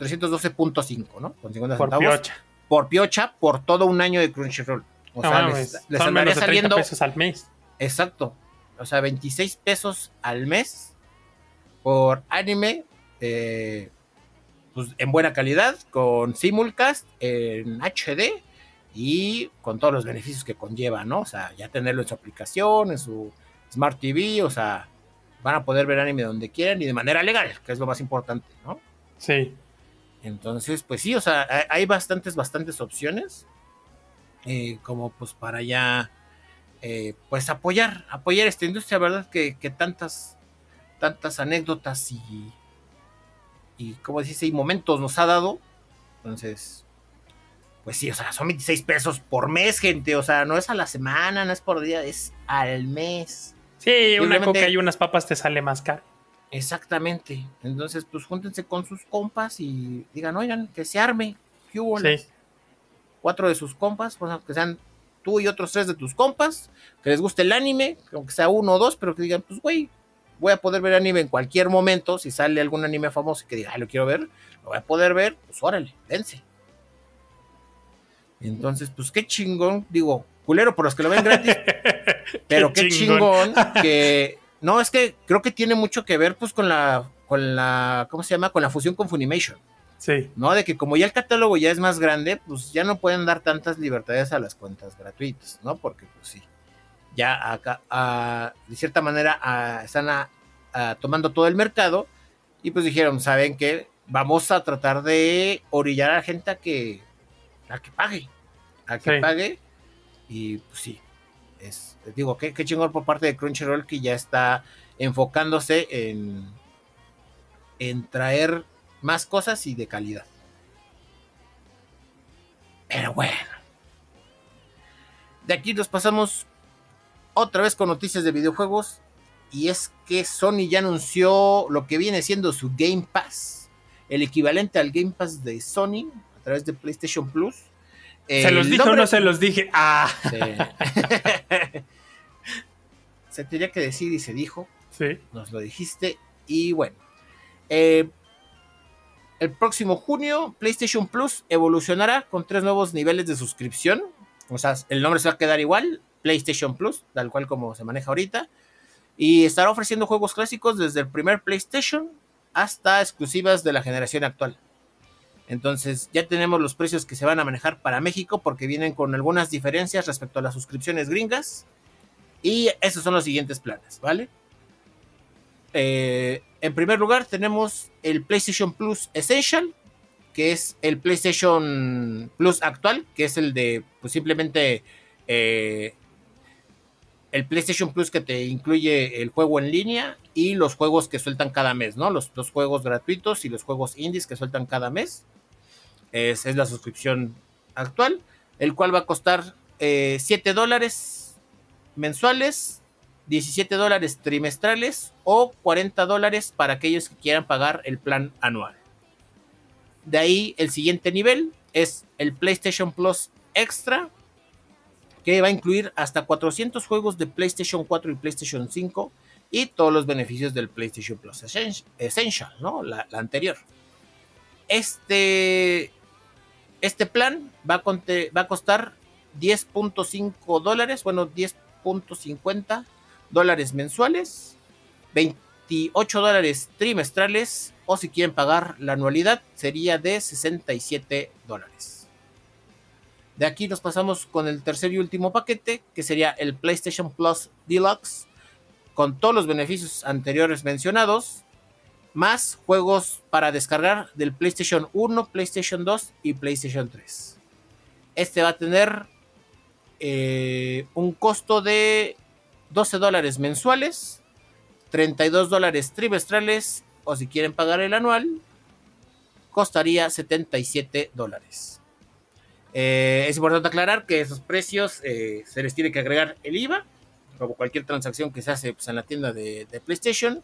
[SPEAKER 1] 312.5, ¿no? Con 50
[SPEAKER 2] por
[SPEAKER 1] centavos.
[SPEAKER 2] piocha.
[SPEAKER 1] Por piocha, por todo un año de Crunchyroll. O
[SPEAKER 2] No
[SPEAKER 1] sea, les, les andaría
[SPEAKER 2] menos de 30
[SPEAKER 1] saliendo.
[SPEAKER 2] pesos al mes.
[SPEAKER 1] Exacto. O sea, 26 pesos al mes por anime. eh, pues, en buena calidad, con simulcast, en HD y con todos los beneficios que conlleva, ¿no? O sea, ya tenerlo en su aplicación, en su Smart TV, o sea, van a poder ver anime donde quieran y de manera legal, que es lo más importante, ¿no?
[SPEAKER 2] Sí.
[SPEAKER 1] Entonces, pues sí, o sea, hay- bastantes, bastantes opciones. eh, como pues para ya, eh, pues apoyar, apoyar esta industria, ¿verdad? Que, que tantas, tantas anécdotas y, y, como dice, y momentos nos ha dado. Entonces, pues sí, o sea, son 26 pesos por mes, gente. O sea, no es a la semana, no es por día, es al mes.
[SPEAKER 2] Sí, una coca y unas papas te sale más caro.
[SPEAKER 1] Exactamente. Entonces, pues júntense con sus compas y digan, oigan, que se arme. ¿Qué hubo?
[SPEAKER 2] Sí.
[SPEAKER 1] Cuatro de sus compas, que sean tú y otros tres de tus compas, que les guste el anime, aunque sea uno o dos, pero que digan, pues, güey, voy a poder ver anime en cualquier momento. Si sale algún anime famoso y que diga, ay, lo quiero ver, lo voy a poder ver, pues órale, dense. Entonces, pues qué chingón, digo, culero por los que lo ven gratis, pero qué, chingón. que no es que creo que tiene mucho que ver pues con la con la ¿cómo se llama? con la fusión con Funimation,
[SPEAKER 2] Sí.
[SPEAKER 1] ¿no? De que como ya el catálogo ya es más grande, pues ya no pueden dar tantas libertades a las cuentas gratuitas, ¿no? Porque pues sí. Ya acá de cierta manera están tomando todo el mercado y pues dijeron, ¿saben qué? Vamos a tratar de orillar a la gente a que a que pague, a que
[SPEAKER 2] Sí.
[SPEAKER 1] pague y pues sí, es, digo, qué, qué chingón por parte de Crunchyroll que ya está enfocándose en, en traer más cosas y de calidad. Pero bueno. De aquí nos pasamos otra vez con noticias de videojuegos. Y es que Sony ya anunció lo que viene siendo su Game Pass. El equivalente al Game Pass de Sony través de PlayStation Plus.
[SPEAKER 2] ¿Se los dije o no se los dije? Ah,
[SPEAKER 1] Sí. se tenía que decir y se dijo.
[SPEAKER 2] sí.
[SPEAKER 1] Nos lo dijiste. Y bueno. eh, el próximo junio, PlayStation Plus evolucionará con tres nuevos niveles de suscripción. O sea, el nombre se va a quedar igual. PlayStation Plus, tal cual como se maneja ahorita. Y estará ofreciendo juegos clásicos desde el primer PlayStation hasta exclusivas de la generación actual. Entonces ya tenemos los precios que se van a manejar para México porque vienen con algunas diferencias respecto a las suscripciones gringas. Y esos son los siguientes planes, ¿vale? Eh, en primer lugar tenemos el PlayStation Plus Essential, que es el PlayStation Plus actual, que es el de pues simplemente eh, el PlayStation Plus que te incluye el juego en línea y los juegos que sueltan cada mes, ¿no? Los, los juegos gratuitos y los juegos indies que sueltan cada mes. Es, es la suscripción actual, el cual va a costar eh, 7 dólares mensuales, 17 dólares trimestrales o 40 dólares para aquellos que quieran pagar el plan anual. De ahí el siguiente nivel es el PlayStation Plus Extra, que va a incluir hasta 400 juegos de PlayStation 4 y PlayStation 5 y todos los beneficios del PlayStation Plus Essen- Essential, ¿no? La, anterior. Este, este plan va a, va a costar 10.5 dólares, bueno, 10.50 dólares mensuales, 28 dólares trimestrales o si quieren pagar la anualidad sería de 67 dólares. De aquí nos pasamos con el tercer y último paquete, que sería el PlayStation Plus Deluxe, con todos los beneficios anteriores mencionados, más juegos para descargar del PlayStation 1, PlayStation 2 y PlayStation 3. Este va a tener eh, un costo de 12 dólares mensuales, 32 dólares trimestrales o si quieren pagar el anual, costaría 77 dólares. Eh, es importante aclarar que esos precios eh, se les tiene que agregar el IVA, como cualquier transacción que se hace pues, en la tienda de, PlayStation.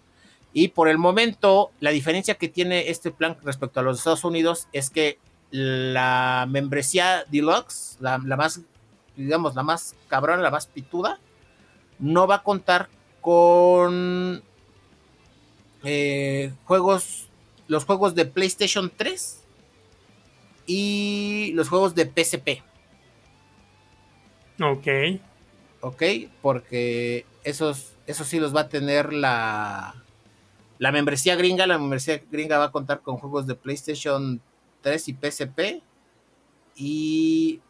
[SPEAKER 1] Y por el momento, la diferencia que tiene este plan respecto a los Estados Unidos es que la membresía deluxe, la, la más, digamos, la más cabrona, la más pituda, no va a contar con eh, juegos, los juegos de PlayStation 3 y los juegos de PSP.
[SPEAKER 2] Ok.
[SPEAKER 1] Ok, porque esos, esos sí los va a tener la, la membresía gringa. La membresía gringa va a contar con juegos de PlayStation 3 y PSP. Y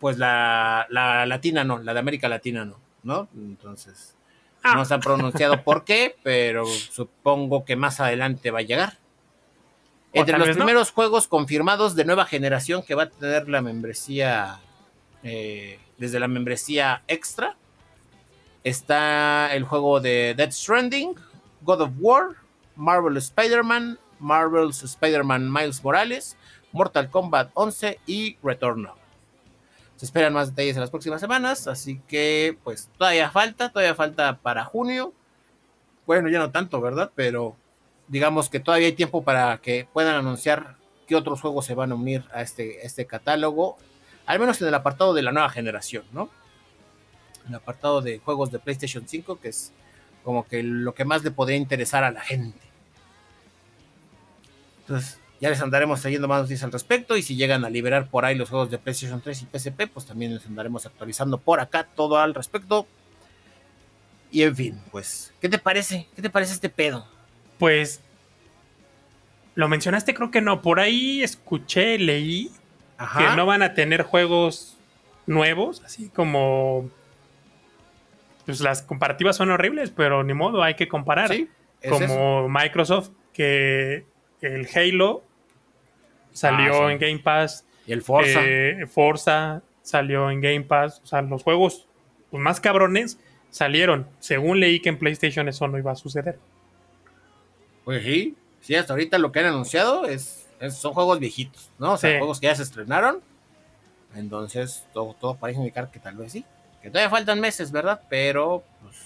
[SPEAKER 1] pues la, la latina no, la de América Latina no, ¿no? Entonces,
[SPEAKER 2] Ah.
[SPEAKER 1] no se han pronunciado por qué, pero supongo que más adelante va a llegar. Entre los
[SPEAKER 2] no.
[SPEAKER 1] primeros juegos confirmados de nueva generación que va a tener la membresía, eh, desde la membresía extra, está el juego de Dead Stranding, God of War, Marvel Spider-Man, Marvel's Spider-Man Miles Morales, Mortal Kombat 11 y Returnal. Se esperan más detalles en las próximas semanas, así que pues todavía falta, todavía falta para junio. Bueno, ya no tanto, ¿verdad? Pero digamos que todavía hay tiempo para que puedan anunciar qué otros juegos se van a unir a este, este catálogo, al menos en el apartado de la nueva generación, ¿no? En el apartado de juegos de PlayStation 5, que es como que lo que más le podría interesar a la gente. Entonces, ya les andaremos trayendo más noticias al respecto y si llegan a liberar por ahí los juegos de PlayStation 3 y PSP, pues también les andaremos actualizando por acá todo al respecto. Y en fin, pues, ¿qué te parece? ¿Qué te parece este pedo?
[SPEAKER 2] Pues lo mencionaste, creo que no. Por ahí escuché, leí
[SPEAKER 1] Ajá.
[SPEAKER 2] que no van a tener juegos nuevos, así como. Pues las comparativas son horribles, pero ni modo, hay que comparar.
[SPEAKER 1] Sí, es eso.
[SPEAKER 2] como Microsoft, que el Halo salió
[SPEAKER 1] Ah, sí.
[SPEAKER 2] en Game Pass,
[SPEAKER 1] Y el Forza.
[SPEAKER 2] eh, Forza salió en Game Pass, o sea, los juegos más cabrones salieron. Según leí que en PlayStation eso no iba a suceder.
[SPEAKER 1] Pues sí, sí, hasta ahorita lo que han anunciado es, es- son juegos viejitos, ¿no? O sea,
[SPEAKER 2] Sí.
[SPEAKER 1] juegos que ya se estrenaron. Entonces, todo, todo parece indicar que tal vez sí. Que todavía faltan meses, ¿verdad? Pero, pues,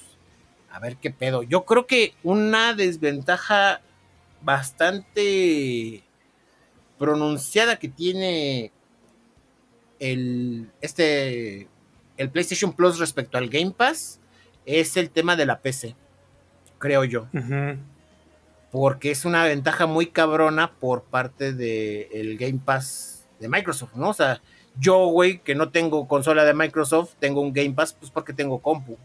[SPEAKER 1] a ver qué pedo. Yo creo que una desventaja bastante pronunciada que tiene el, este, el PlayStation Plus respecto al Game Pass es el tema de la PC, creo yo
[SPEAKER 2] Ujú.
[SPEAKER 1] Porque es una ventaja muy cabrona por parte del Game Pass de Microsoft, ¿no? O sea, yo, güey, que no tengo consola de Microsoft, tengo un Game Pass, pues porque tengo compu.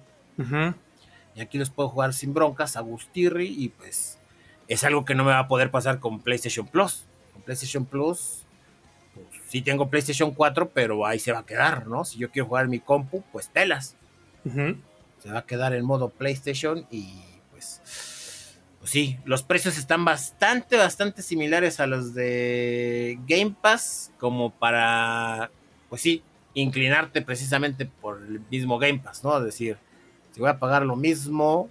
[SPEAKER 1] Y aquí los puedo jugar sin broncas, a Gustirri, y pues es algo que no me va a poder pasar con PlayStation Plus. Con PlayStation Plus, pues sí tengo PlayStation 4, pero ahí se va a quedar, ¿no? Si yo quiero jugar mi compu, pues telas se va a quedar en modo PlayStation y pues, pues sí, los precios están bastante, bastante similares a los de Game Pass como para, pues sí, inclinarte precisamente por el mismo Game Pass, ¿no? Es decir, si voy a pagar lo mismo,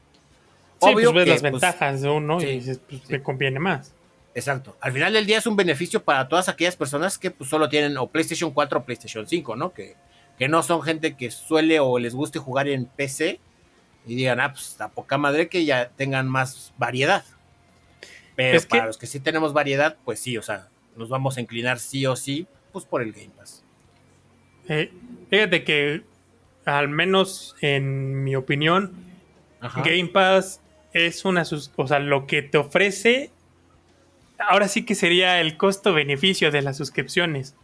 [SPEAKER 2] Sí,
[SPEAKER 1] obvio
[SPEAKER 2] pues ves
[SPEAKER 1] que,
[SPEAKER 2] las
[SPEAKER 1] pues,
[SPEAKER 2] ventajas de uno
[SPEAKER 1] sí,
[SPEAKER 2] y dices, pues,
[SPEAKER 1] sí.
[SPEAKER 2] me conviene más.
[SPEAKER 1] Exacto. Al final del día es un beneficio para todas aquellas personas que pues, solo tienen o PlayStation 4 o PlayStation 5, ¿no? Que, que no son gente que suele o les guste jugar en PC y digan, ah, pues a poca madre que ya tengan más variedad. Pero
[SPEAKER 2] Es que-
[SPEAKER 1] para los que sí tenemos variedad, pues sí, o sea, nos vamos a inclinar sí o sí, pues por el Game Pass.
[SPEAKER 2] Eh, fíjate que, al menos en mi opinión,
[SPEAKER 1] Ajá.
[SPEAKER 2] Game Pass es una... sus- O sea, lo que te ofrece, ahora sí que sería el costo-beneficio de las suscripciones.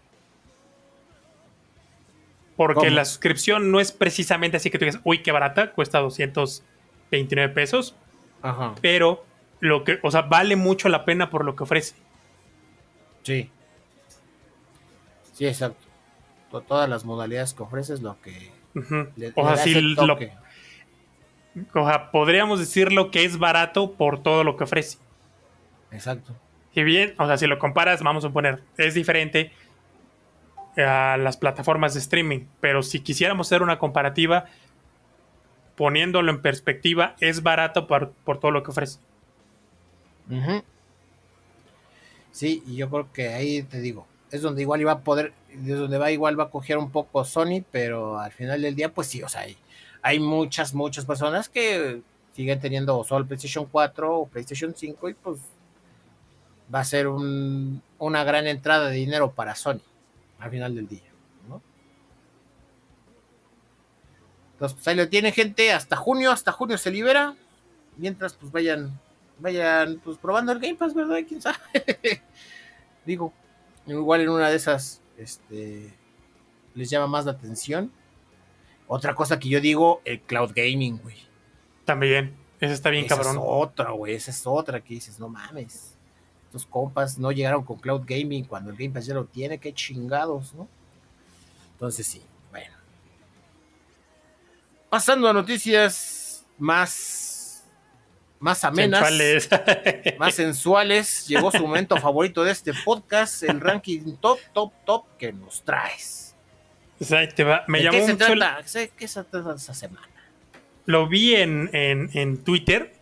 [SPEAKER 2] Porque
[SPEAKER 1] ¿Cómo?
[SPEAKER 2] la suscripción no es precisamente así que tú digas, uy, qué barata, cuesta 229 pesos,
[SPEAKER 1] Ajá.
[SPEAKER 2] pero lo que, o sea, vale mucho la pena por lo que ofrece.
[SPEAKER 1] Sí. Sí, exacto. To- Todas las modalidades que ofreces, lo que
[SPEAKER 2] Ujú.
[SPEAKER 1] le,
[SPEAKER 2] o
[SPEAKER 1] le
[SPEAKER 2] sea,
[SPEAKER 1] da
[SPEAKER 2] sí, lo- o sea, podríamos decirlo que es barato por todo lo que ofrece.
[SPEAKER 1] Exacto.
[SPEAKER 2] Si bien, o sea, si lo comparas, vamos a poner, es diferente a las plataformas de streaming, pero si quisiéramos hacer una comparativa, poniéndolo en perspectiva, es barato por, por todo lo que ofrece.
[SPEAKER 1] Sí, y yo creo que ahí te digo, es donde igual iba a poder, es donde va igual va a coger un poco Sony, pero al final del día, pues sí, o sea, hay, hay muchas, muchas personas que siguen teniendo solo PlayStation 4 o PlayStation 5 y pues va a ser un- una gran entrada de dinero para Sony al final del día. ¿no? Entonces, pues ahí lo tiene gente, hasta junio, hasta junio se libera. Mientras, pues vayan, vayan pues probando el Game Pass, ¿verdad? ¿Quién sabe? Digo, igual en una de esas, este, les llama más la atención. Otra cosa que yo digo, el cloud gaming, güey.
[SPEAKER 2] También. Ese está bien
[SPEAKER 1] Esa
[SPEAKER 2] cabrón.
[SPEAKER 1] es otra, güey. Esa es otra que dices, no mames. Estos compas no llegaron con Cloud Gaming cuando el Game Pass ya lo tiene, qué chingados, ¿no? Entonces sí, bueno. Pasando a noticias más, más amenas,
[SPEAKER 2] Sensuales.
[SPEAKER 1] más sensuales, llegó su momento favorito de este podcast, el ranking top, top, top que nos traes.
[SPEAKER 2] Va. Me
[SPEAKER 1] ¿De
[SPEAKER 2] llamó
[SPEAKER 1] qué se
[SPEAKER 2] mucho.
[SPEAKER 1] trata? ¿Qué qué se trata esa semana?
[SPEAKER 2] Lo vi en, en, en Twitter.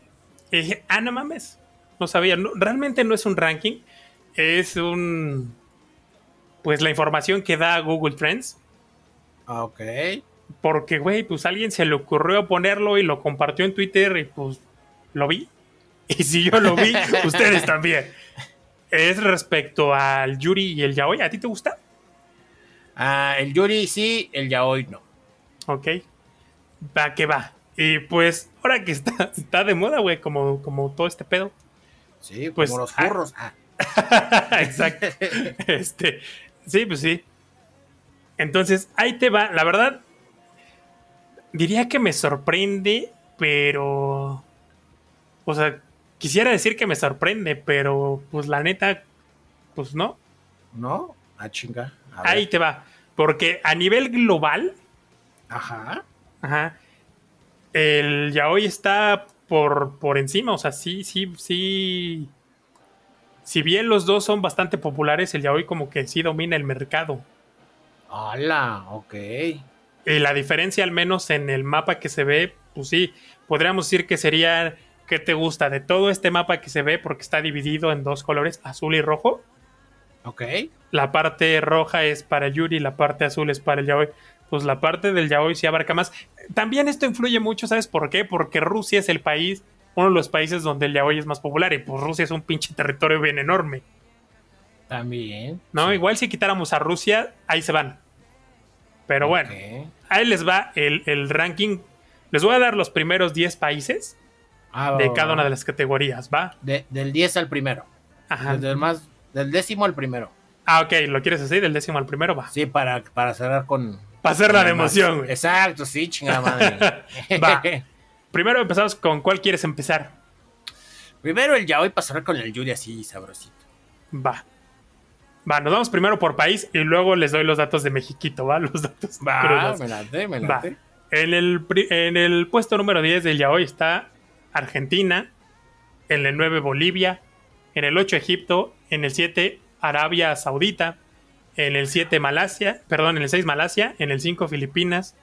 [SPEAKER 2] Y dije, ah, no mames. No sabía. No, realmente no es un ranking. Es un. Pues la información que da Google Trends.
[SPEAKER 1] Ah, Ok.
[SPEAKER 2] Porque, güey, pues alguien se le ocurrió ponerlo y lo compartió en Twitter y pues lo vi. Y si yo lo vi, ustedes también. Es respecto al Yuri y el Yaoi. ¿A ti te gusta?
[SPEAKER 1] Ah, el Yuri sí, el Yaoi no.
[SPEAKER 2] Ok. Va que va. Y pues, ahora que está, está de moda, güey, como, como todo este pedo.
[SPEAKER 1] Sí,
[SPEAKER 2] Pues,
[SPEAKER 1] como los
[SPEAKER 2] ah.
[SPEAKER 1] furros. Ah.
[SPEAKER 2] Exacto. Este, sí, pues sí. Entonces, ahí te va. La verdad, diría que me sorprende, pero. O sea, quisiera decir que me sorprende, pero pues la neta, pues no.
[SPEAKER 1] ¿No? Ah, chinga. A ver.
[SPEAKER 2] Ahí te va. Porque a nivel global,
[SPEAKER 1] Ajá.
[SPEAKER 2] Ajá. El yaoi está por, por encima, o sea, sí, sí, sí. Si bien los dos son bastante populares, el yaoi como que sí domina el mercado.
[SPEAKER 1] Hola, ok.
[SPEAKER 2] Y la diferencia, al menos en el mapa que se ve, pues sí, podríamos decir que sería, ¿qué te gusta? De todo este mapa que se ve, porque está dividido en dos colores, azul y rojo.
[SPEAKER 1] Ok.
[SPEAKER 2] La parte roja es para Yuri, la parte azul es para el yaoi. Pues la parte del yaoi sí abarca más. También esto influye mucho, ¿sabes por qué? Porque Rusia es el país, uno de los países donde el yaoi es más popular. Y pues Rusia es un pinche territorio bien enorme.
[SPEAKER 1] También.
[SPEAKER 2] ¿No?
[SPEAKER 1] Sí.
[SPEAKER 2] Igual si quitáramos a Rusia, ahí se van. Pero bueno, ahí les va el, el ranking. Les voy a dar los primeros 10 países
[SPEAKER 1] Ah,
[SPEAKER 2] de
[SPEAKER 1] va,
[SPEAKER 2] cada
[SPEAKER 1] va.
[SPEAKER 2] una de las categorías, ¿va?
[SPEAKER 1] De- del 10 al primero.
[SPEAKER 2] Ajá.
[SPEAKER 1] Del, más, del décimo al primero.
[SPEAKER 2] Ah, ok, ¿lo quieres así? Del décimo al primero, va.
[SPEAKER 1] Sí, para, para cerrar con.
[SPEAKER 2] Para hacerla de emoción, güey.
[SPEAKER 1] Exacto, sí, chingada madre.
[SPEAKER 2] Va. Primero empezamos con cuál quieres empezar.
[SPEAKER 1] Primero el Yaoi cerrar con el Yuri así sabrosito.
[SPEAKER 2] Va. Va, nos vamos primero por país y luego les doy los datos de Mexiquito, ¿va? Los datos
[SPEAKER 1] Va,
[SPEAKER 2] crudos.
[SPEAKER 1] me late, me
[SPEAKER 2] Va.
[SPEAKER 1] late.
[SPEAKER 2] En el, en el puesto número 10 del yaoi está Argentina, en el 9 Bolivia, en el 8 Egipto, en el 7 Arabia Saudita, en el 7 Malasia, perdón, en el 6 Malasia, en el 5 Filipinas,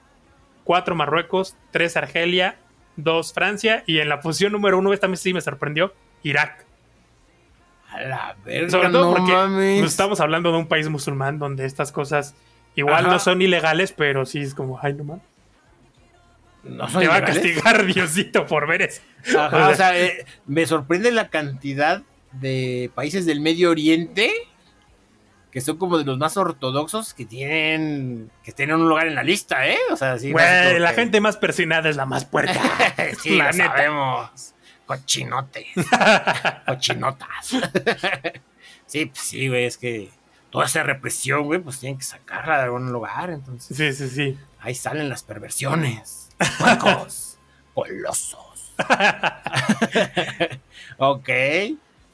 [SPEAKER 2] 4 Marruecos, 3 Argelia, 2 Francia y en la posición número 1, esta sí me sorprendió, Irak.
[SPEAKER 1] A la verga,
[SPEAKER 2] Sobre todo
[SPEAKER 1] no
[SPEAKER 2] porque
[SPEAKER 1] mames.
[SPEAKER 2] estamos hablando de un país musulmán donde estas cosas igual
[SPEAKER 1] Ajá.
[SPEAKER 2] no son ilegales, pero sí es como, ay, no mames.
[SPEAKER 1] No
[SPEAKER 2] Te va a castigar Diosito por ver eso.
[SPEAKER 1] Ajá, o sea, eh, me sorprende la cantidad de países del Medio Oriente que son como de los más ortodoxos que tienen que tienen un lugar en la lista, ¿eh? O sea, sí.
[SPEAKER 2] Güey, la
[SPEAKER 1] que-
[SPEAKER 2] gente más persinada es la más puerca.
[SPEAKER 1] sí,
[SPEAKER 2] la
[SPEAKER 1] lo
[SPEAKER 2] neta.
[SPEAKER 1] sabemos. Cochinotes. Cochinotas. sí, pues sí, güey, es que toda esa represión, güey, pues tienen que sacarla de algún lugar, entonces
[SPEAKER 2] Sí, sí, sí.
[SPEAKER 1] ahí salen las perversiones. Puercos, colosos. ok.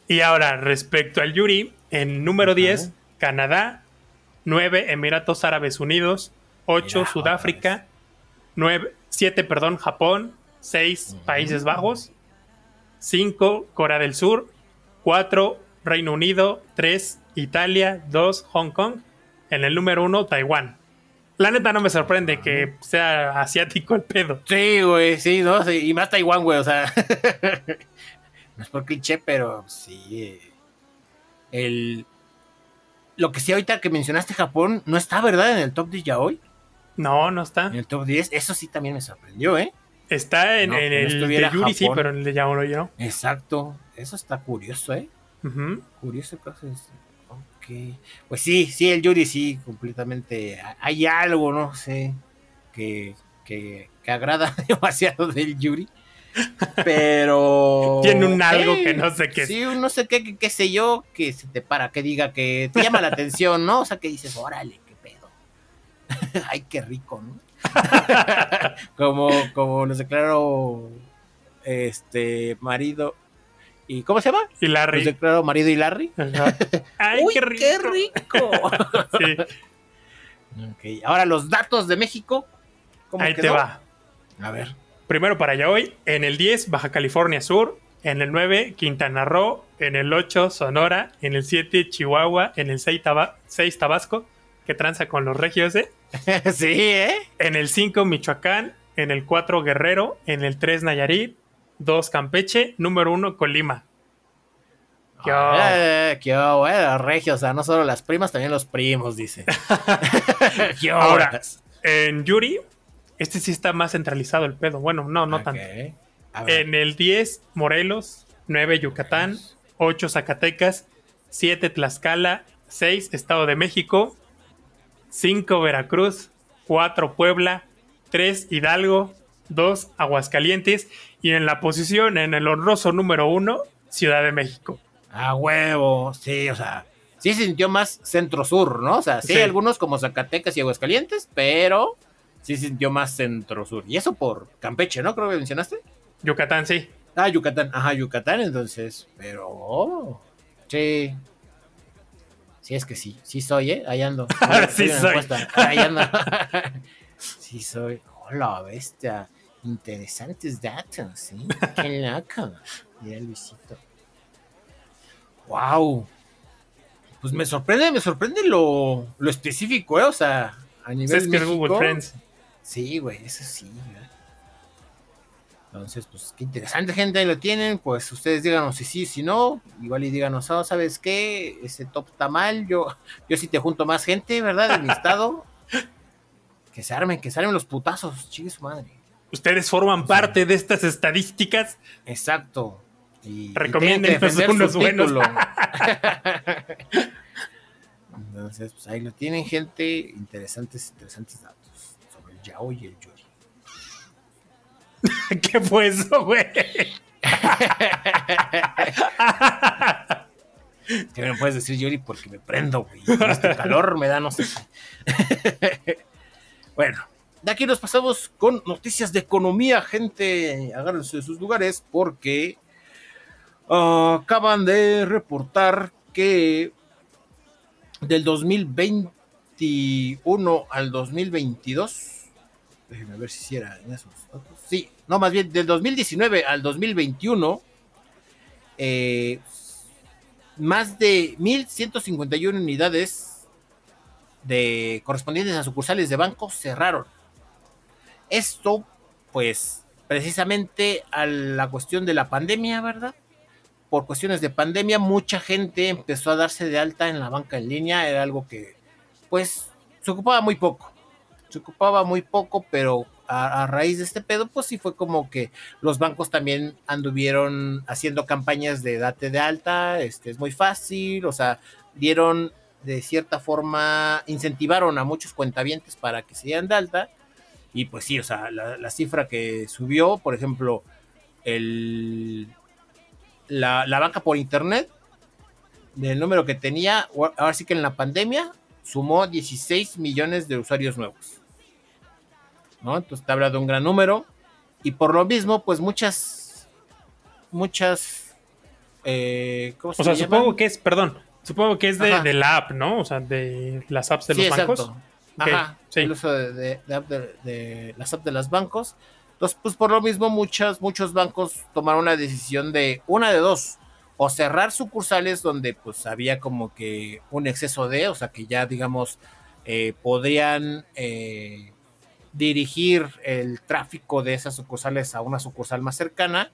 [SPEAKER 2] Y ahora, respecto al Yuri, en número
[SPEAKER 1] Ajá.
[SPEAKER 2] 10, Canadá, 9, Emiratos Árabes Unidos, 8,
[SPEAKER 1] Mira,
[SPEAKER 2] Sudáfrica, 9, 7, perdón, Japón, 6,
[SPEAKER 1] Ujú.
[SPEAKER 2] Países Bajos, 5, Corea del Sur, 4, Reino Unido, 3, Italia, 2, Hong Kong, en el número 1, Taiwán. La neta no me sorprende que sea asiático el pedo.
[SPEAKER 1] Sí, güey, sí, ¿no? Sí, y más Taiwán, güey, o sea. no es por cliché, pero sí. eh, El. Lo que sí, ahorita que mencionaste Japón, no está, ¿verdad? En el top 10 ya hoy.
[SPEAKER 2] No, no está.
[SPEAKER 1] En el top 10, eso sí también me sorprendió, ¿eh?
[SPEAKER 2] Está en,
[SPEAKER 1] No,
[SPEAKER 2] en
[SPEAKER 1] que no
[SPEAKER 2] el de Yuri, sí,
[SPEAKER 1] Japón.
[SPEAKER 2] pero en el de Yaoi no.
[SPEAKER 1] Exacto. Eso está curioso, ¿eh? Curioso caso es. Ok. Pues sí, sí, el Yuri sí, completamente. Hay algo, no sé, que, que, que agrada demasiado del Yuri. Pero.
[SPEAKER 2] Tiene un algo
[SPEAKER 1] eh,
[SPEAKER 2] que no sé qué.
[SPEAKER 1] Sí, un no sé qué, qué, qué sé yo, que se te para, que diga que te llama la atención, ¿no? O sea, que dices, órale, qué pedo. Ay, qué rico, ¿no? como, como nos declaró este marido. ¿Y cómo se llama?
[SPEAKER 2] Y
[SPEAKER 1] Nos
[SPEAKER 2] Larry.
[SPEAKER 1] declaró marido y Larry.
[SPEAKER 2] Ay,
[SPEAKER 1] Uy,
[SPEAKER 2] qué rico.
[SPEAKER 1] rico.
[SPEAKER 2] Sí,
[SPEAKER 1] Ok, Ahora los datos de México. ¿Cómo
[SPEAKER 2] ahí te va.
[SPEAKER 1] A ver.
[SPEAKER 2] Primero para allá hoy, en el 10, Baja California Sur, en el 9, Quintana Roo, en el 8, Sonora, en el 7, Chihuahua, en el 6, Tabasco, que tranza con los regios, ¿eh?
[SPEAKER 1] sí, ¿eh?
[SPEAKER 2] En el 5, Michoacán, en el 4, Guerrero, en el 3, Nayarit, 2, Campeche, número 1, Colima. ¿Qué
[SPEAKER 1] Eh, qué bueno, regio. O sea, no solo las primas, también los primos, dice. qué
[SPEAKER 2] Ahora. En Yuri, este sí está más centralizado el pedo. Bueno, no, no
[SPEAKER 1] Ok.
[SPEAKER 2] tanto. En el 10, Morelos, 9, Yucatán, 8, Zacatecas, 7, Tlaxcala, 6, Estado de México, 5, Veracruz, 4, Puebla, 3, Hidalgo, 2, Aguascalientes y en la posición, en el honroso número 1, Ciudad de México.
[SPEAKER 1] A huevo, sí, o sea, sí se sintió más centro-sur, ¿no? O sea, sí,
[SPEAKER 2] Sí.
[SPEAKER 1] algunos como Zacatecas y Aguascalientes, pero sí sintió más centro-sur. Y eso por Campeche, ¿no? Creo que mencionaste.
[SPEAKER 2] Yucatán, sí.
[SPEAKER 1] Ah, Yucatán, ajá, Yucatán, entonces, pero oh, sí. Sí, es que sí, sí soy, ¿eh? Ahí ando.
[SPEAKER 2] Sí
[SPEAKER 1] una
[SPEAKER 2] soy.
[SPEAKER 1] Ahí ando. sí soy. Hola, bestia. Interesantes datos, ¿sí? Qué loco. Mira, Luisito. Wow. Pues me sorprende, me sorprende lo, lo específico, ¿eh? O sea, a nivel
[SPEAKER 2] Es que Google Friends.
[SPEAKER 1] Sí, güey, eso sí. Entonces, pues qué interesante, gente, ahí lo tienen. Pues ustedes díganos si sí, si no. Igual y díganos, oh, ¿sabes qué? Ese top está mal. Yo, yo sí te junto más gente, ¿verdad? De mi estado. Que se armen, que se armen los putazos, chingue su madre.
[SPEAKER 2] Ustedes forman parte de estas estadísticas.
[SPEAKER 1] Exacto. Y, y
[SPEAKER 2] Recomienden
[SPEAKER 1] que defender
[SPEAKER 2] unos buenos.
[SPEAKER 1] Entonces, pues ahí lo tienen, gente. Interesantes, interesantes datos sobre el Yao y el Yuri.
[SPEAKER 2] ¿Qué fue eso, güey?
[SPEAKER 1] Que me puedes decir Yuri porque me prendo, güey. Con Este calor me da no sé. qué. bueno, de aquí nos pasamos con noticias de economía, gente. Agárrense de sus lugares porque ah, acaban de reportar que del 2021 al 2022, déjenme ver si hiciera en esos datos. Sí, no, más bien del 2019 al 2021, eh, más de 1.151 unidades de correspondientes a sucursales de bancos cerraron. Esto, pues, precisamente a la cuestión de la pandemia, ¿verdad? Por cuestiones de pandemia, mucha gente empezó a darse de alta en la banca en línea. Era algo que, pues, se ocupaba muy poco. Se ocupaba muy poco, pero a, raíz de este pedo, pues sí fue como que los bancos también anduvieron haciendo campañas de date de alta, este es muy fácil, o sea, dieron de cierta forma, incentivaron a muchos cuentavientes para que se dieran de alta, y pues sí, o sea, la, la cifra que subió, por ejemplo, el, la, la banca por internet, del número que tenía, ahora sí que en la pandemia, sumó 16 millones de usuarios nuevos. ¿no? Entonces te habla de un gran número. Y por lo mismo, pues muchas, muchas, eh, ¿cómo se
[SPEAKER 2] O sea, supongo que es, perdón, supongo que es de, la app, ¿no? O sea, de las apps de
[SPEAKER 1] Sí,
[SPEAKER 2] los bancos.
[SPEAKER 1] exacto.
[SPEAKER 2] Ok,
[SPEAKER 1] Ajá,
[SPEAKER 2] sí.
[SPEAKER 1] el uso de, de- de- de las apps de los bancos. Entonces, pues por lo mismo, muchas, muchos bancos tomaron la decisión de una de dos, o cerrar sucursales donde pues había como que un exceso de, o sea, que ya digamos, eh, podrían eh, dirigir el tráfico de esas sucursales a una sucursal más cercana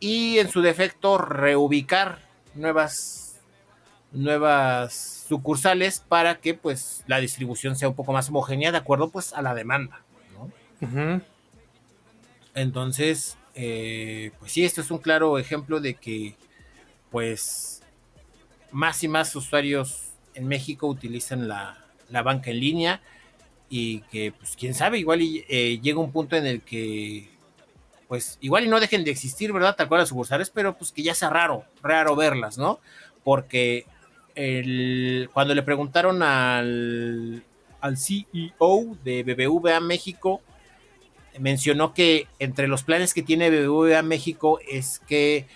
[SPEAKER 1] y en su defecto reubicar nuevas nuevas sucursales para que pues la distribución sea un poco más homogénea de acuerdo pues a la demanda entonces eh, pues sí esto es un claro ejemplo de que pues más y más usuarios en México utilizan la, banca en línea y que pues quién sabe, igual eh, llega un punto en el que pues igual y no dejen de existir, ¿verdad? Tal cual las sucursales, pero pues que ya sea raro, raro verlas, ¿no? Porque cuando le preguntaron al, al CEO de BBVA México, mencionó que entre los planes que tiene BBVA México es que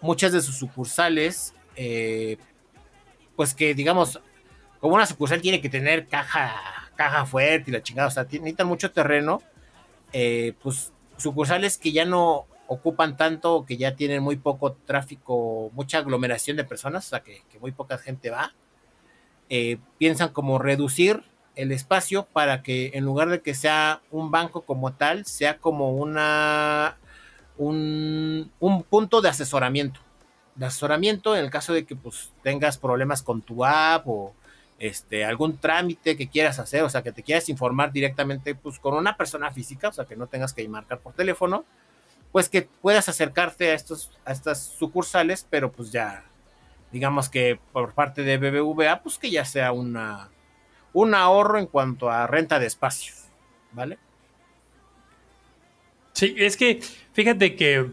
[SPEAKER 1] muchas de sus sucursales, eh, pues que digamos, como una sucursal tiene que tener caja, caja fuerte y la chingada, o sea, necesitan mucho terreno, eh, pues sucursales que ya no ocupan tanto, que ya tienen muy poco tráfico, mucha aglomeración de personas, o sea, que, muy poca gente va, eh, piensan como reducir el espacio para que en lugar de que sea un banco como tal, sea como una un, punto de asesoramiento. De asesoramiento en el caso de que pues tengas problemas con tu app o este, algún trámite que quieras hacer, o sea, que te quieras informar directamente pues, con una persona física, o sea, que no tengas que marcar por teléfono, pues que puedas acercarte a, estos, a estas sucursales, pero pues ya, digamos que por parte de BBVA, pues que ya sea una, un ahorro en cuanto a renta de espacios, ¿vale?
[SPEAKER 2] Sí, es que fíjate que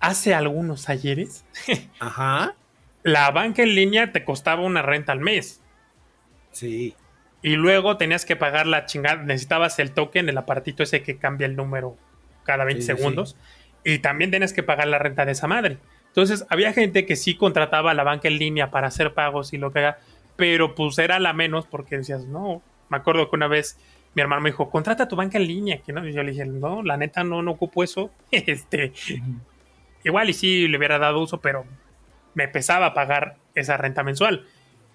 [SPEAKER 2] hace algunos ayeres,
[SPEAKER 1] Ajá
[SPEAKER 2] la banca en línea te costaba una renta al mes.
[SPEAKER 1] Sí.
[SPEAKER 2] Y luego tenías que pagar la chingada, necesitabas el token, el aparatito ese que cambia el número cada 20 segundos. Y también tenías que pagar la renta de esa madre. Entonces, había gente que sí contrataba la banca en línea para hacer pagos y lo que haga, pero pues era la menos porque decías, no. Me acuerdo que una vez mi hermano me dijo, contrata tu banca en línea. Que no, y yo le dije, no, la neta no, no ocupo eso. este, igual y sí le hubiera dado uso, pero me pesaba pagar esa renta mensual.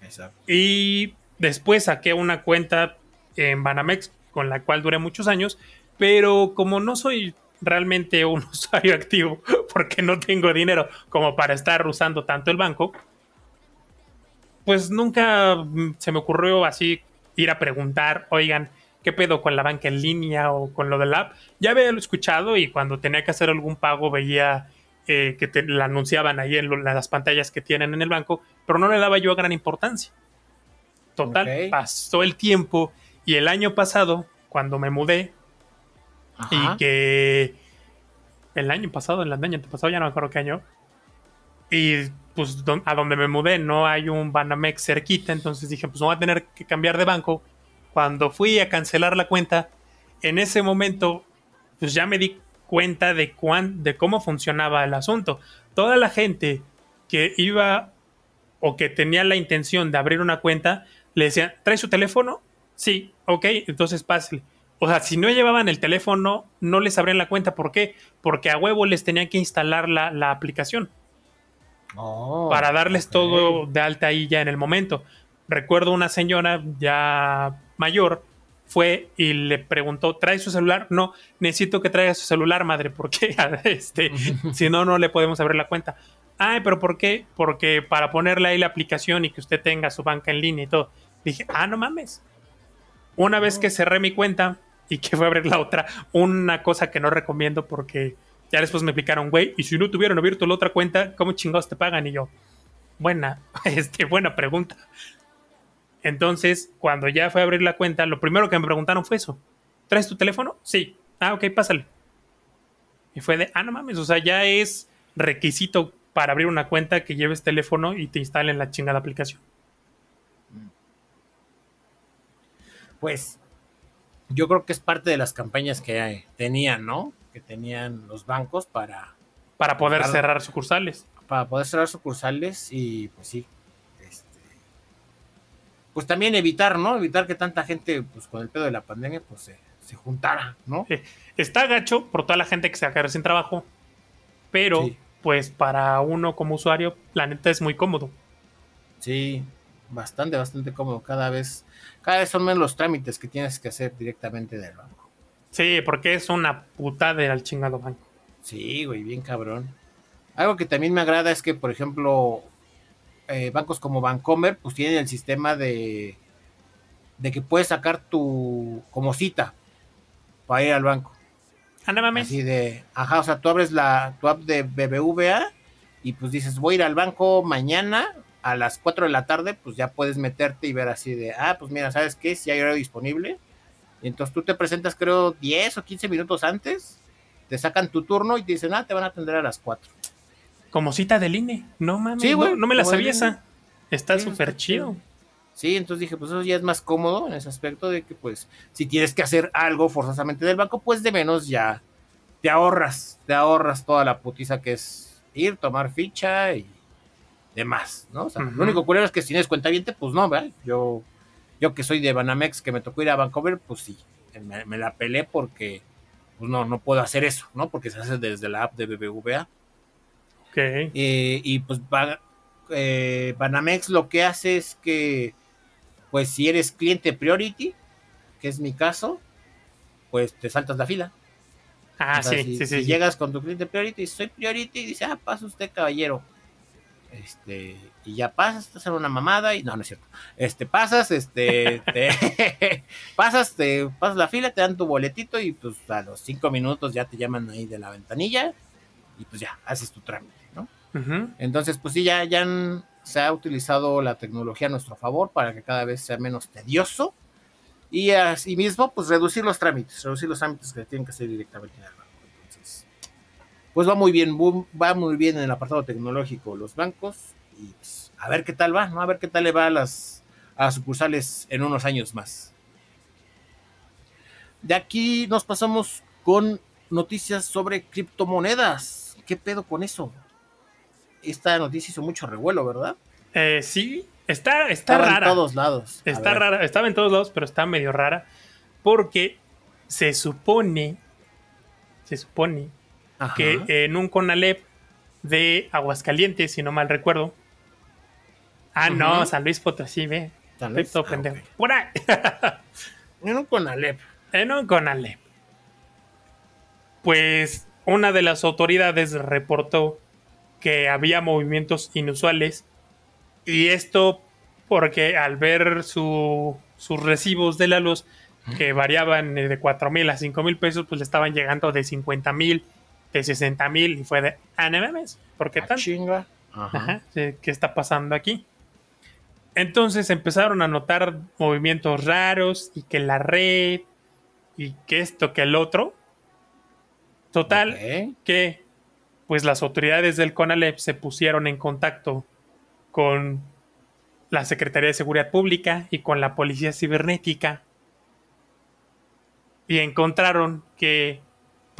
[SPEAKER 2] Exacto. Y después saqué una cuenta en Banamex con la cual duré muchos años, pero como no soy realmente un usuario activo porque no tengo dinero como para estar usando tanto el banco, pues nunca se me ocurrió así ir a preguntar, oigan, ¿qué pedo con la banca en línea o con lo del app? Ya había escuchado y cuando tenía que hacer algún pago veía eh, que te, la anunciaban ahí en, las pantallas que tienen en el banco, pero no le daba yo gran importancia. Total, pasó el tiempo y el año pasado, cuando me mudé, y que el año pasado, el año pasado, ya no me acuerdo qué año, y pues a donde me mudé no hay un Banamex cerquita, entonces dije, pues no voy a tener que cambiar de banco. Cuando fui a cancelar la cuenta, en ese momento, pues ya me di cuenta de, cuán, de cómo funcionaba el asunto. Toda la gente que iba o que tenía la intención de abrir una cuenta, le decían, ¿trae su teléfono? Sí, ok, entonces pásale. O sea, si no llevaban el teléfono, no les abrían la cuenta. ¿Por qué? Porque a huevo les tenían que instalar la, aplicación. Oh, para darles todo de alta ahí ya en el momento. Recuerdo una señora ya mayor fue y le preguntó, ¿trae su celular? No, necesito que traiga su celular, madre, porque este, si no, no le podemos abrir la cuenta. Ay, pero ¿por qué? Porque para ponerle ahí la aplicación y que usted tenga su banca en línea y todo. Dije, ah, no mames. Una vez que cerré mi cuenta y que fue a abrir la otra, una cosa que no recomiendo porque ya después me explicaron, güey, y si no tuvieron abierto la otra cuenta, ¿cómo chingados te pagan? Y yo, buena, este, buena pregunta. Entonces, cuando ya fue a abrir la cuenta, lo primero que me preguntaron fue eso. ¿Traes tu teléfono? Sí. Ah, ok, pásale. Y fue de, ah, no mames, o sea, ya es requisito para abrir una cuenta que lleves teléfono y te instalen la chingada aplicación.
[SPEAKER 1] Pues yo creo que es parte de las campañas que tenían, ¿no? Que tenían los bancos para...
[SPEAKER 2] Para poder cerrar sucursales.
[SPEAKER 1] Para poder cerrar sucursales y pues sí, pues también evitar, ¿no? Evitar que tanta gente, pues con el pedo de la pandemia, pues se, se juntara, ¿no?
[SPEAKER 2] Está gacho por toda la gente que se va a quedar sin trabajo, pero pues para uno como usuario, la neta es muy cómodo.
[SPEAKER 1] Sí, bastante, bastante cómodo. Cada vez, cada vez son menos los trámites que tienes que hacer directamente del banco.
[SPEAKER 2] Sí, porque es una putada al chingado banco.
[SPEAKER 1] Sí, güey, bien cabrón. Algo que también me agrada es que, por ejemplo, eh, bancos como Bancomer, pues tienen el sistema de, de que puedes sacar tu como cita para ir al banco.
[SPEAKER 2] Anda,
[SPEAKER 1] Así de, ajá, o sea, tú abres la, tu app de BBVA y pues dices, voy a ir al banco mañana a las 4 de la tarde, pues ya puedes meterte y ver así de, ah, pues mira, ¿sabes qué? Si hay horario disponible. Y entonces tú te presentas, creo, 10 o 15 minutos antes, te sacan tu turno y te dicen, ah, te van a atender a las 4.
[SPEAKER 2] Como cita del INE. No mames,
[SPEAKER 1] Sí, güey,
[SPEAKER 2] no, no me la sabía
[SPEAKER 1] INE.
[SPEAKER 2] esa. Está súper chido.
[SPEAKER 1] Sí, entonces dije, pues eso ya es más cómodo en ese aspecto de que, pues, si tienes que hacer algo forzosamente del banco, pues de menos ya te ahorras, te ahorras toda la putiza que es ir, tomar ficha y demás, ¿no? O sea, lo único culero es que si tienes cuenta pues no, ¿verdad? Yo, yo que soy de Banamex, que me tocó ir a Vancouver, pues sí, me, me la pelé porque, pues no, no puedo hacer eso, ¿no? Porque se hace desde la app de BBVA.
[SPEAKER 2] Ok.
[SPEAKER 1] Eh, y pues eh, Banamex lo que hace es que, pues si eres cliente Priority, que es mi caso, pues te saltas la fila.
[SPEAKER 2] Ah,
[SPEAKER 1] O sea,
[SPEAKER 2] sí,
[SPEAKER 1] si,
[SPEAKER 2] sí,
[SPEAKER 1] si
[SPEAKER 2] sí. sí.
[SPEAKER 1] llegas con tu cliente Priority, soy Priority, y dice, ah, pasa usted, caballero. Este, y ya pasas, te hacen una mamada, y no, no es cierto. Este, pasas, este, te- pasas, te pasas la fila, te dan tu boletito, y pues a los cinco minutos ya te llaman ahí de la ventanilla, y pues ya, haces tu trámite, ¿no? Entonces, pues sí, ya, ya han- se ha utilizado la tecnología a nuestro favor para que cada vez sea menos tedioso y así mismo, pues reducir los trámites, reducir los trámites que tienen que hacer directamente en el pues va muy bien, va muy bien en el apartado tecnológico los bancos y pues, a ver qué tal va, ¿no? A ver qué tal le va a las, a sucursales en unos años más. De aquí nos pasamos con noticias sobre criptomonedas. ¿Qué pedo con eso? Esta noticia hizo mucho revuelo, ¿verdad?
[SPEAKER 2] Eh, sí, está, está
[SPEAKER 1] Estaba
[SPEAKER 2] rara.
[SPEAKER 1] en todos lados.
[SPEAKER 2] Está rara, estaba en todos lados, pero está medio rara. Porque se supone, se supone
[SPEAKER 1] Ajá.
[SPEAKER 2] que en un Conalep de Aguascalientes, si no mal recuerdo. Ah, no. San Luis Potosí, ve. Estoy
[SPEAKER 1] Ah,
[SPEAKER 2] pendejo. Por ahí.
[SPEAKER 1] En un Conalep.
[SPEAKER 2] en un Conalep. Pues una de las autoridades reportó que había movimientos inusuales y esto porque al ver su- sus recibos de la luz que variaban eh, de 4 mil a 5 mil pesos, pues le estaban llegando de 50 mil, de 60 mil y fue de, ah, no mames, ¿por qué
[SPEAKER 1] Ah,
[SPEAKER 2] tan?
[SPEAKER 1] chinga. Ajá.
[SPEAKER 2] ¿qué está pasando aquí? Entonces empezaron a notar movimientos raros y que la red y que esto, que el otro. Total, que pues las autoridades del CONALEP se pusieron en contacto con la Secretaría de Seguridad Pública y con la Policía Cibernética y encontraron que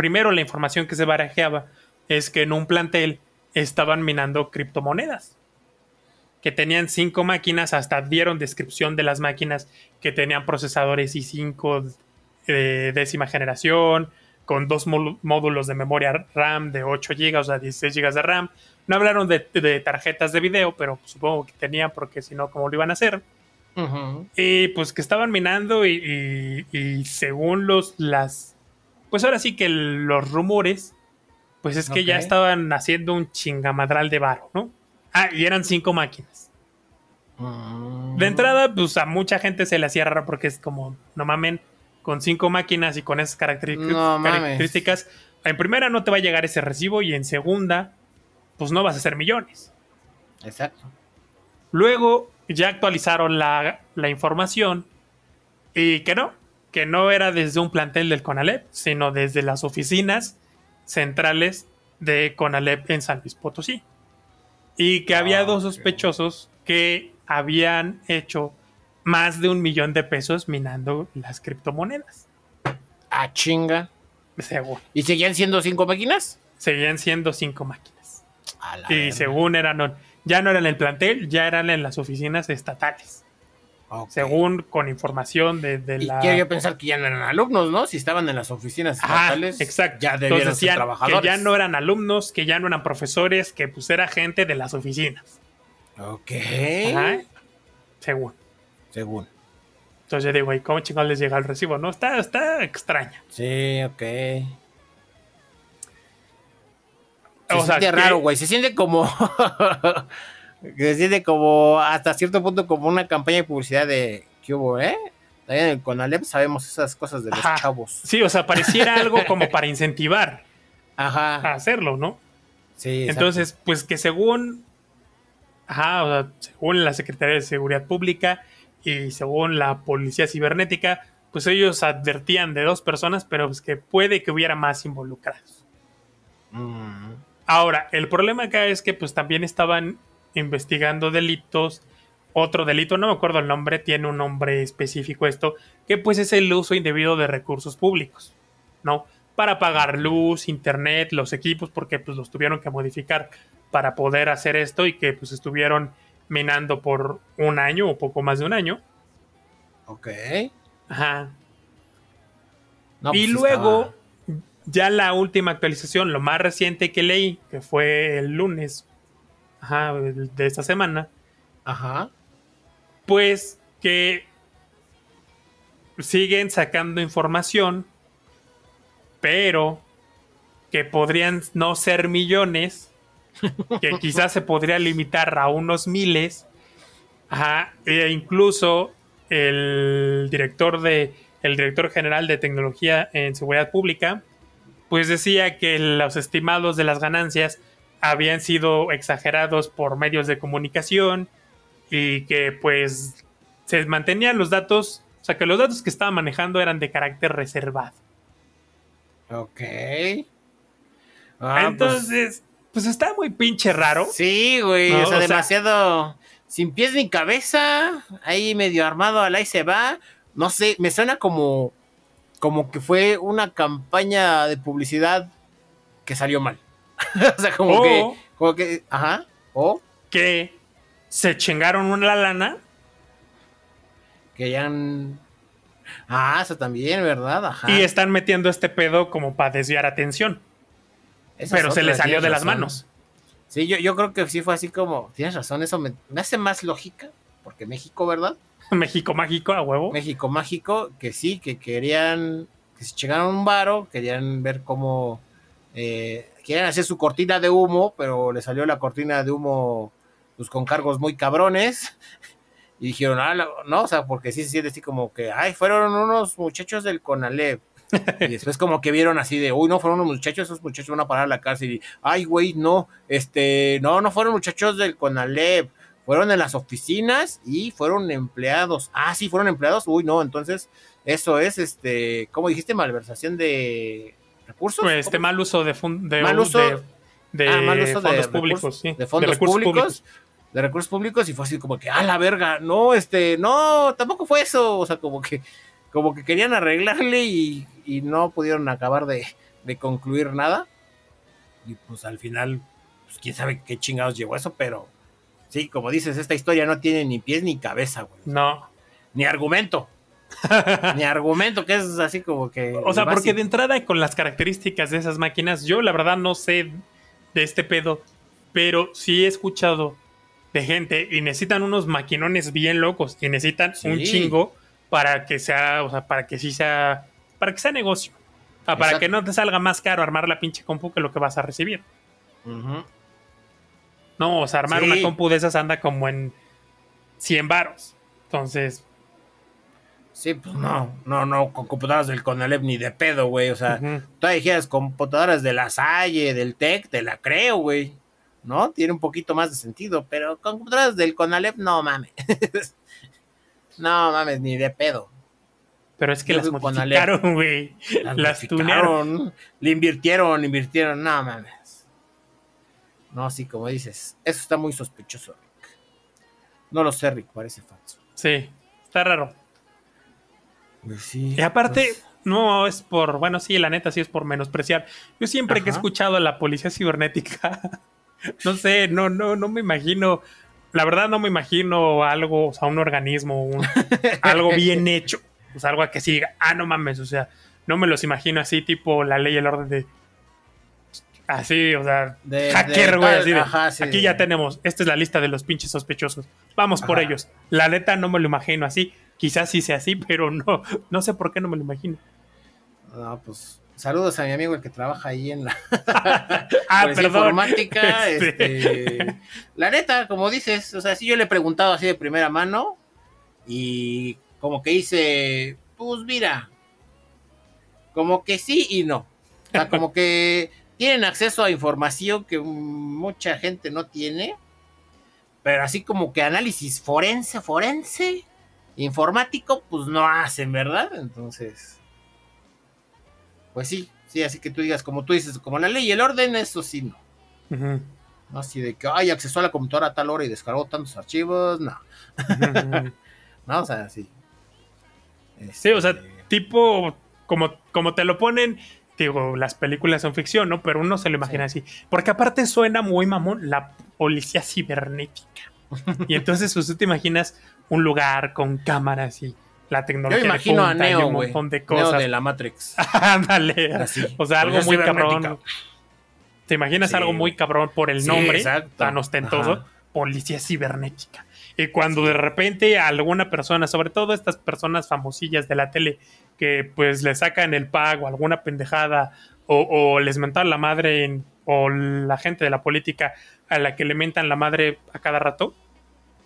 [SPEAKER 2] primero la información que se barajeaba es que en un plantel estaban minando criptomonedas que tenían cinco máquinas, hasta dieron descripción de las máquinas que tenían procesadores i5 de décima generación, con dos módulos de memoria RAM de 8 GB, o sea, 16 GB de RAM. No hablaron de, de tarjetas de video, pero supongo que tenían, porque si no, ¿cómo lo iban a hacer? Y pues que estaban minando y, y- y según los, las, pues ahora sí que los rumores, pues es que ya estaban haciendo un chingamadral de varo, ¿no? Ah, y eran cinco máquinas.
[SPEAKER 1] Mm.
[SPEAKER 2] De entrada, pues a mucha gente se le hacía raro porque es como, no mamen, con cinco máquinas y con esas
[SPEAKER 1] mames.
[SPEAKER 2] características, en primera no te va a llegar ese recibo y en segunda, pues no vas a hacer millones.
[SPEAKER 1] Exacto.
[SPEAKER 2] Luego ya actualizaron la, la información y que no, que no era desde un plantel del CONALEP, sino desde las oficinas centrales de CONALEP en San Luis Potosí. Y que había
[SPEAKER 1] Ah,
[SPEAKER 2] dos sospechosos que habían hecho más de un millón de pesos minando las criptomonedas.
[SPEAKER 1] Ah, chinga.
[SPEAKER 2] Según.
[SPEAKER 1] ¿Y seguían siendo cinco máquinas?
[SPEAKER 2] Seguían siendo cinco máquinas. Y
[SPEAKER 1] verga.
[SPEAKER 2] según eran, ya no eran en el plantel, ya eran en las oficinas estatales. Según con información de, de
[SPEAKER 1] Y
[SPEAKER 2] la...
[SPEAKER 1] quiero yo pensar que ya no eran alumnos, ¿no? Si estaban en las oficinas estatales,
[SPEAKER 2] exacto.
[SPEAKER 1] ya
[SPEAKER 2] Entonces
[SPEAKER 1] debieron ser
[SPEAKER 2] decían
[SPEAKER 1] trabajadores.
[SPEAKER 2] que ya no eran alumnos, que ya no eran profesores, que pues era gente de las oficinas.
[SPEAKER 1] Ok.
[SPEAKER 2] Ajá. Según.
[SPEAKER 1] Según.
[SPEAKER 2] Entonces yo digo, ¿y cómo chingados les llega el recibo? No, está, está extraña.
[SPEAKER 1] Sí, ok. Se
[SPEAKER 2] O
[SPEAKER 1] siente raro, güey. Se siente como. se siente como hasta cierto punto como una campaña de publicidad de ¿qué hubo, eh? También en el Conalep sabemos esas cosas de los
[SPEAKER 2] Ajá.
[SPEAKER 1] chavos.
[SPEAKER 2] Sí, o sea, pareciera algo como para incentivar
[SPEAKER 1] Ajá.
[SPEAKER 2] a hacerlo, ¿no?
[SPEAKER 1] Sí, exacto.
[SPEAKER 2] Entonces, pues que según, ajá, o sea, según la Secretaría de Seguridad Pública y según la Policía Cibernética, pues ellos advertían de dos personas, pero pues que puede que hubiera más involucrados.
[SPEAKER 1] Mm,
[SPEAKER 2] Ahora, el problema acá es que pues también estaban investigando delitos. Otro delito, no me acuerdo el nombre, tiene un nombre específico esto, que pues es el uso indebido de recursos públicos, ¿no? Para pagar luz, internet, los equipos, porque pues los tuvieron que modificar para poder hacer esto y que pues estuvieron minando por un año o poco más de un año.
[SPEAKER 1] ok.
[SPEAKER 2] Ajá.
[SPEAKER 1] No,
[SPEAKER 2] y
[SPEAKER 1] pues sí
[SPEAKER 2] luego,
[SPEAKER 1] estaba-
[SPEAKER 2] ya la última actualización, lo más reciente que leí, que fue el lunes ajá, de esta semana,
[SPEAKER 1] Ajá.
[SPEAKER 2] pues que siguen sacando información, pero que podrían no ser millones, que quizás se podría limitar a unos miles, ajá, e incluso el director de el director general de tecnología en seguridad pública, pues decía que los estimados de las ganancias habían sido exagerados por medios de comunicación y que pues se mantenían los datos, o sea que los datos que estaba manejando eran de carácter reservado.
[SPEAKER 1] Ok. Ah,
[SPEAKER 2] Entonces, pues, está muy pinche raro.
[SPEAKER 1] pues, sí, güey.
[SPEAKER 2] No,
[SPEAKER 1] o sea,
[SPEAKER 2] o sea-
[SPEAKER 1] demasiado. Sin pies ni cabeza. Ahí medio armado, al ahí se va. No sé, me suena como. Como que fue una campaña de publicidad que salió mal. o sea, como
[SPEAKER 2] O
[SPEAKER 1] que. Como que. Ajá. O
[SPEAKER 2] que se chingaron una lana
[SPEAKER 1] que ya han. Ah, eso también, ¿verdad? Ajá.
[SPEAKER 2] y están metiendo este pedo como para desviar atención. Pero se le salió de las manos.
[SPEAKER 1] Sí, yo, yo creo que sí fue así como. Tienes razón, eso me, me hace más lógica. Porque México, ¿verdad?
[SPEAKER 2] México mágico a huevo.
[SPEAKER 1] México mágico, que sí, que querían, que se llegaron un varo, querían ver cómo, eh, querían hacer su cortina de humo, pero le salió la cortina de humo pues con cargos muy cabrones. Y dijeron, ah, no, o sea, porque sí se siente así como que, ay, fueron unos muchachos del Conalep. Y después como que vieron así de, uy, no fueron unos muchachos, esos muchachos van a parar a la cárcel. Y, ay, güey, no, este, no, no fueron muchachos del Conalep. Fueron en las oficinas y fueron empleados. Ah, sí, fueron empleados. Uy, no, entonces eso es, este, ¿cómo dijiste? Malversación de recursos.
[SPEAKER 2] Pues, este mal uso de, fun- de,
[SPEAKER 1] Mal uso-
[SPEAKER 2] de, de
[SPEAKER 1] Ah, mal uso de
[SPEAKER 2] fondos
[SPEAKER 1] recursos-
[SPEAKER 2] públicos. sí,
[SPEAKER 1] de fondos
[SPEAKER 2] recursos
[SPEAKER 1] públicos, de recursos públicos y fue así como que, ah, la verga, no, este, no, tampoco fue eso, o sea, como que, como que querían arreglarle y, y no pudieron acabar de, de concluir nada. Y pues al final, pues quién sabe qué chingados llegó eso, pero sí, como dices, esta historia no tiene ni pies ni cabeza, güey.
[SPEAKER 2] No.
[SPEAKER 1] Ni argumento. ni argumento, que es así como que.
[SPEAKER 2] O sea, porque de entrada con las características de esas máquinas, yo la verdad no sé de este pedo, pero sí he escuchado de gente y necesitan unos maquinones bien locos y necesitan
[SPEAKER 1] Sí.
[SPEAKER 2] un chingo para que sea, o sea, para que sí sea, para que sea negocio. O sea, para que no te salga más caro armar la pinche compu que lo que vas a recibir. No, o sea, armar
[SPEAKER 1] Sí.
[SPEAKER 2] una compu de esas anda como en 100 varos. Entonces,
[SPEAKER 1] Sí, pues no, no, no, con computadoras del Conalep ni de pedo, güey. O sea,
[SPEAKER 2] ujú.
[SPEAKER 1] tú dijeras computadoras de la Salle, del TEC, te la creo, güey. ¿No? Tiene un poquito más de sentido, pero con computadoras del Conalep, no mames. no mames, ni de pedo.
[SPEAKER 2] pero es que
[SPEAKER 1] Yo
[SPEAKER 2] las modificaron, güey. Las
[SPEAKER 1] modificaron,
[SPEAKER 2] tunearon.
[SPEAKER 1] Le invirtieron, invirtieron, no mames. No, sí, como dices, eso está muy sospechoso, Rick. No lo sé, Rick, parece falso.
[SPEAKER 2] Sí, está raro.
[SPEAKER 1] Pues sí.
[SPEAKER 2] Y aparte,
[SPEAKER 1] pues,
[SPEAKER 2] no es por, bueno, sí, la neta sí es por menospreciar. Yo siempre que he escuchado a la policía cibernética, no sé, no, no, no me imagino, la verdad no me imagino algo, o sea, un organismo, un- algo bien hecho, o sea, algo que sí diga, ah, no mames, o sea, no me los imagino así, tipo la ley y el orden de, así, o sea,
[SPEAKER 1] de-
[SPEAKER 2] hacker, güey, así de,
[SPEAKER 1] ajá, sí,
[SPEAKER 2] aquí
[SPEAKER 1] de-
[SPEAKER 2] ya tenemos, esta es la lista de los pinches sospechosos, vamos por ellos. La neta no me lo imagino así, quizás sí sea así, pero no, no sé por qué no me lo imagino.
[SPEAKER 1] No, pues saludos a mi amigo el que trabaja ahí en la
[SPEAKER 2] Ah, perdón.
[SPEAKER 1] informática.
[SPEAKER 2] Este.
[SPEAKER 1] la neta, como dices, o sea, sí yo le he preguntado así de primera mano y como que dice, pues mira, como que sí y no. O sea, como que tienen acceso a información que mucha gente no tiene, pero así como que análisis forense, forense, informático, pues no hacen, ¿verdad? Entonces, pues sí, sí, así que tú digas, como tú dices, como la ley y el orden, eso sí, no. No así de que, ay, accesó a la computadora a tal hora y descargó tantos archivos, no. no, o sea, sí.
[SPEAKER 2] Sí, o sea, este, tipo, como, como te lo ponen, digo, las películas son ficción, ¿no? Pero uno se lo imagina así. Porque aparte suena muy mamón la policía cibernética. y entonces pues, tú te imaginas un lugar con cámaras y la tecnología.
[SPEAKER 1] Yo imagino a Neo, un montón de cosas. Neo de la Matrix.
[SPEAKER 2] Ándale. o sea, algo muy cabrón. ¿Te imaginas algo muy cabrón por el nombre tan ostentoso? Policía cibernética. Y cuando de repente alguna persona, sobre todo estas personas famosillas de la tele, que pues le sacan el pago, alguna pendejada, o, les mentan la madre, o la gente de la política a la que le mentan la madre a cada rato.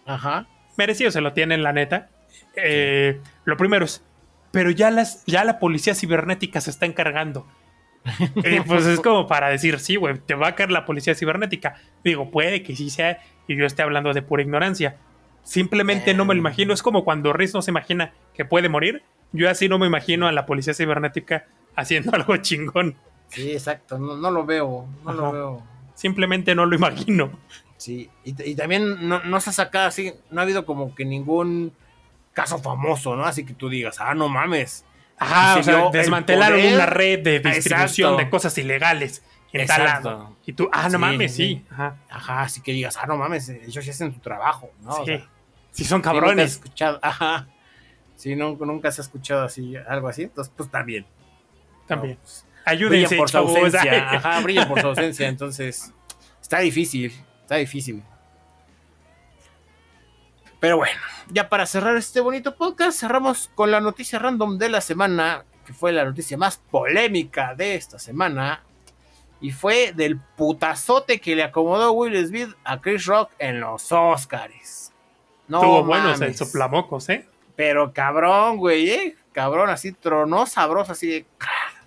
[SPEAKER 1] Ajá.
[SPEAKER 2] Merecido se lo tienen, la neta. Eh, lo primero es, pero ya, las, ya la policía cibernética se está encargando. y pues es como para decir, sí, güey, te va a caer la policía cibernética. Digo, puede que sí sea, y yo esté hablando de pura ignorancia. Simplemente no me lo imagino. Es como cuando Riz no se imagina que puede morir. Yo así no me imagino a la policía cibernética haciendo algo chingón.
[SPEAKER 1] Sí, exacto. No, lo veo. No lo veo.
[SPEAKER 2] Simplemente no lo imagino.
[SPEAKER 1] Sí. Y, también no, se ha sacado así. No ha habido como que ningún caso famoso, ¿no? Así que tú digas, ah, no mames.
[SPEAKER 2] Ajá, o sea, desmantelaron una red de distribución de cosas ilegales en Y tú, ah, no mames, sí.
[SPEAKER 1] Ajá. Ajá, así que digas, ah, no mames, ellos hacen su trabajo, ¿no?
[SPEAKER 2] Sí. Si son cabrones.
[SPEAKER 1] Escuchado, ajá. Si no, nunca se ha escuchado así, algo así, entonces pues también.
[SPEAKER 2] También. Pues, Ayúdense,
[SPEAKER 1] por su ausencia. Ajá, brillan por su ausencia, entonces está difícil, está difícil. Pero bueno, ya para cerrar este bonito podcast, cerramos con la noticia random de la semana, que fue la noticia más polémica de esta semana, y fue del putazote que le acomodó Will Smith a Chris Rock en los Oscars.
[SPEAKER 2] No Estuvo bueno el soplamocos, ¿eh?
[SPEAKER 1] Pero cabrón, güey, ¿eh? Cabrón, así tronó sabroso, así de.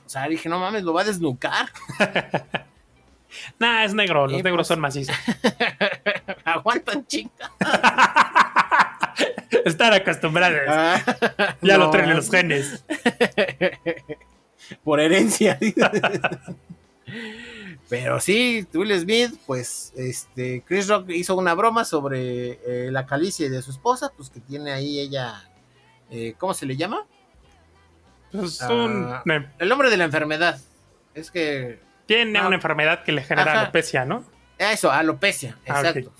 [SPEAKER 1] O sea, dije, no mames, lo va a desnucar.
[SPEAKER 2] nah, es negro, los negros son macizos.
[SPEAKER 1] Aguantan chinga.
[SPEAKER 2] Están acostumbrados. Ah, ya lo traen los genes.
[SPEAKER 1] Por herencia. Pero sí, Will Smith, pues, este, Chris Rock hizo una broma sobre eh, la calicia de su esposa, pues que tiene ahí ella, eh, ¿cómo se le llama?
[SPEAKER 2] Pues ah,
[SPEAKER 1] el nombre de la enfermedad. Es que...
[SPEAKER 2] Tiene una enfermedad que le genera alopecia, ¿no?
[SPEAKER 1] Eso, alopecia, ah, exacto.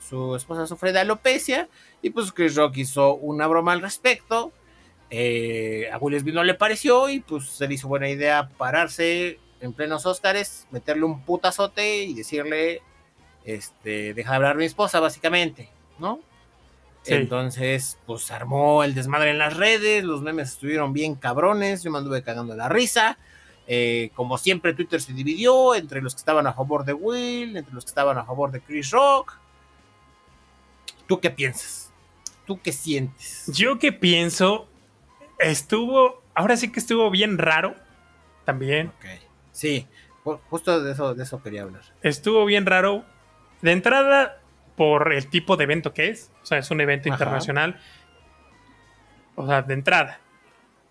[SPEAKER 1] Su, esposa sufre de alopecia y pues Chris Rock hizo una broma al respecto. Eh, a Will no le pareció y pues se le hizo buena idea pararse en plenos Óscares, meterle un putazote y decirle, este, deja de hablar mi esposa, básicamente, ¿no? Entonces, pues armó el desmadre en las redes, los memes estuvieron bien cabrones, yo me anduve cagando la risa. Eh, como siempre, Twitter se dividió entre los que estaban a favor de Will, entre los que estaban a favor de Chris Rock. ¿Tú qué piensas? ¿Tú qué sientes?
[SPEAKER 2] Yo qué pienso, estuvo, ahora sí que estuvo bien raro también.
[SPEAKER 1] Sí, justo de eso, de eso quería hablar.
[SPEAKER 2] Estuvo bien raro. De entrada, por el tipo de evento que es. O sea, es un evento internacional. O sea, de entrada.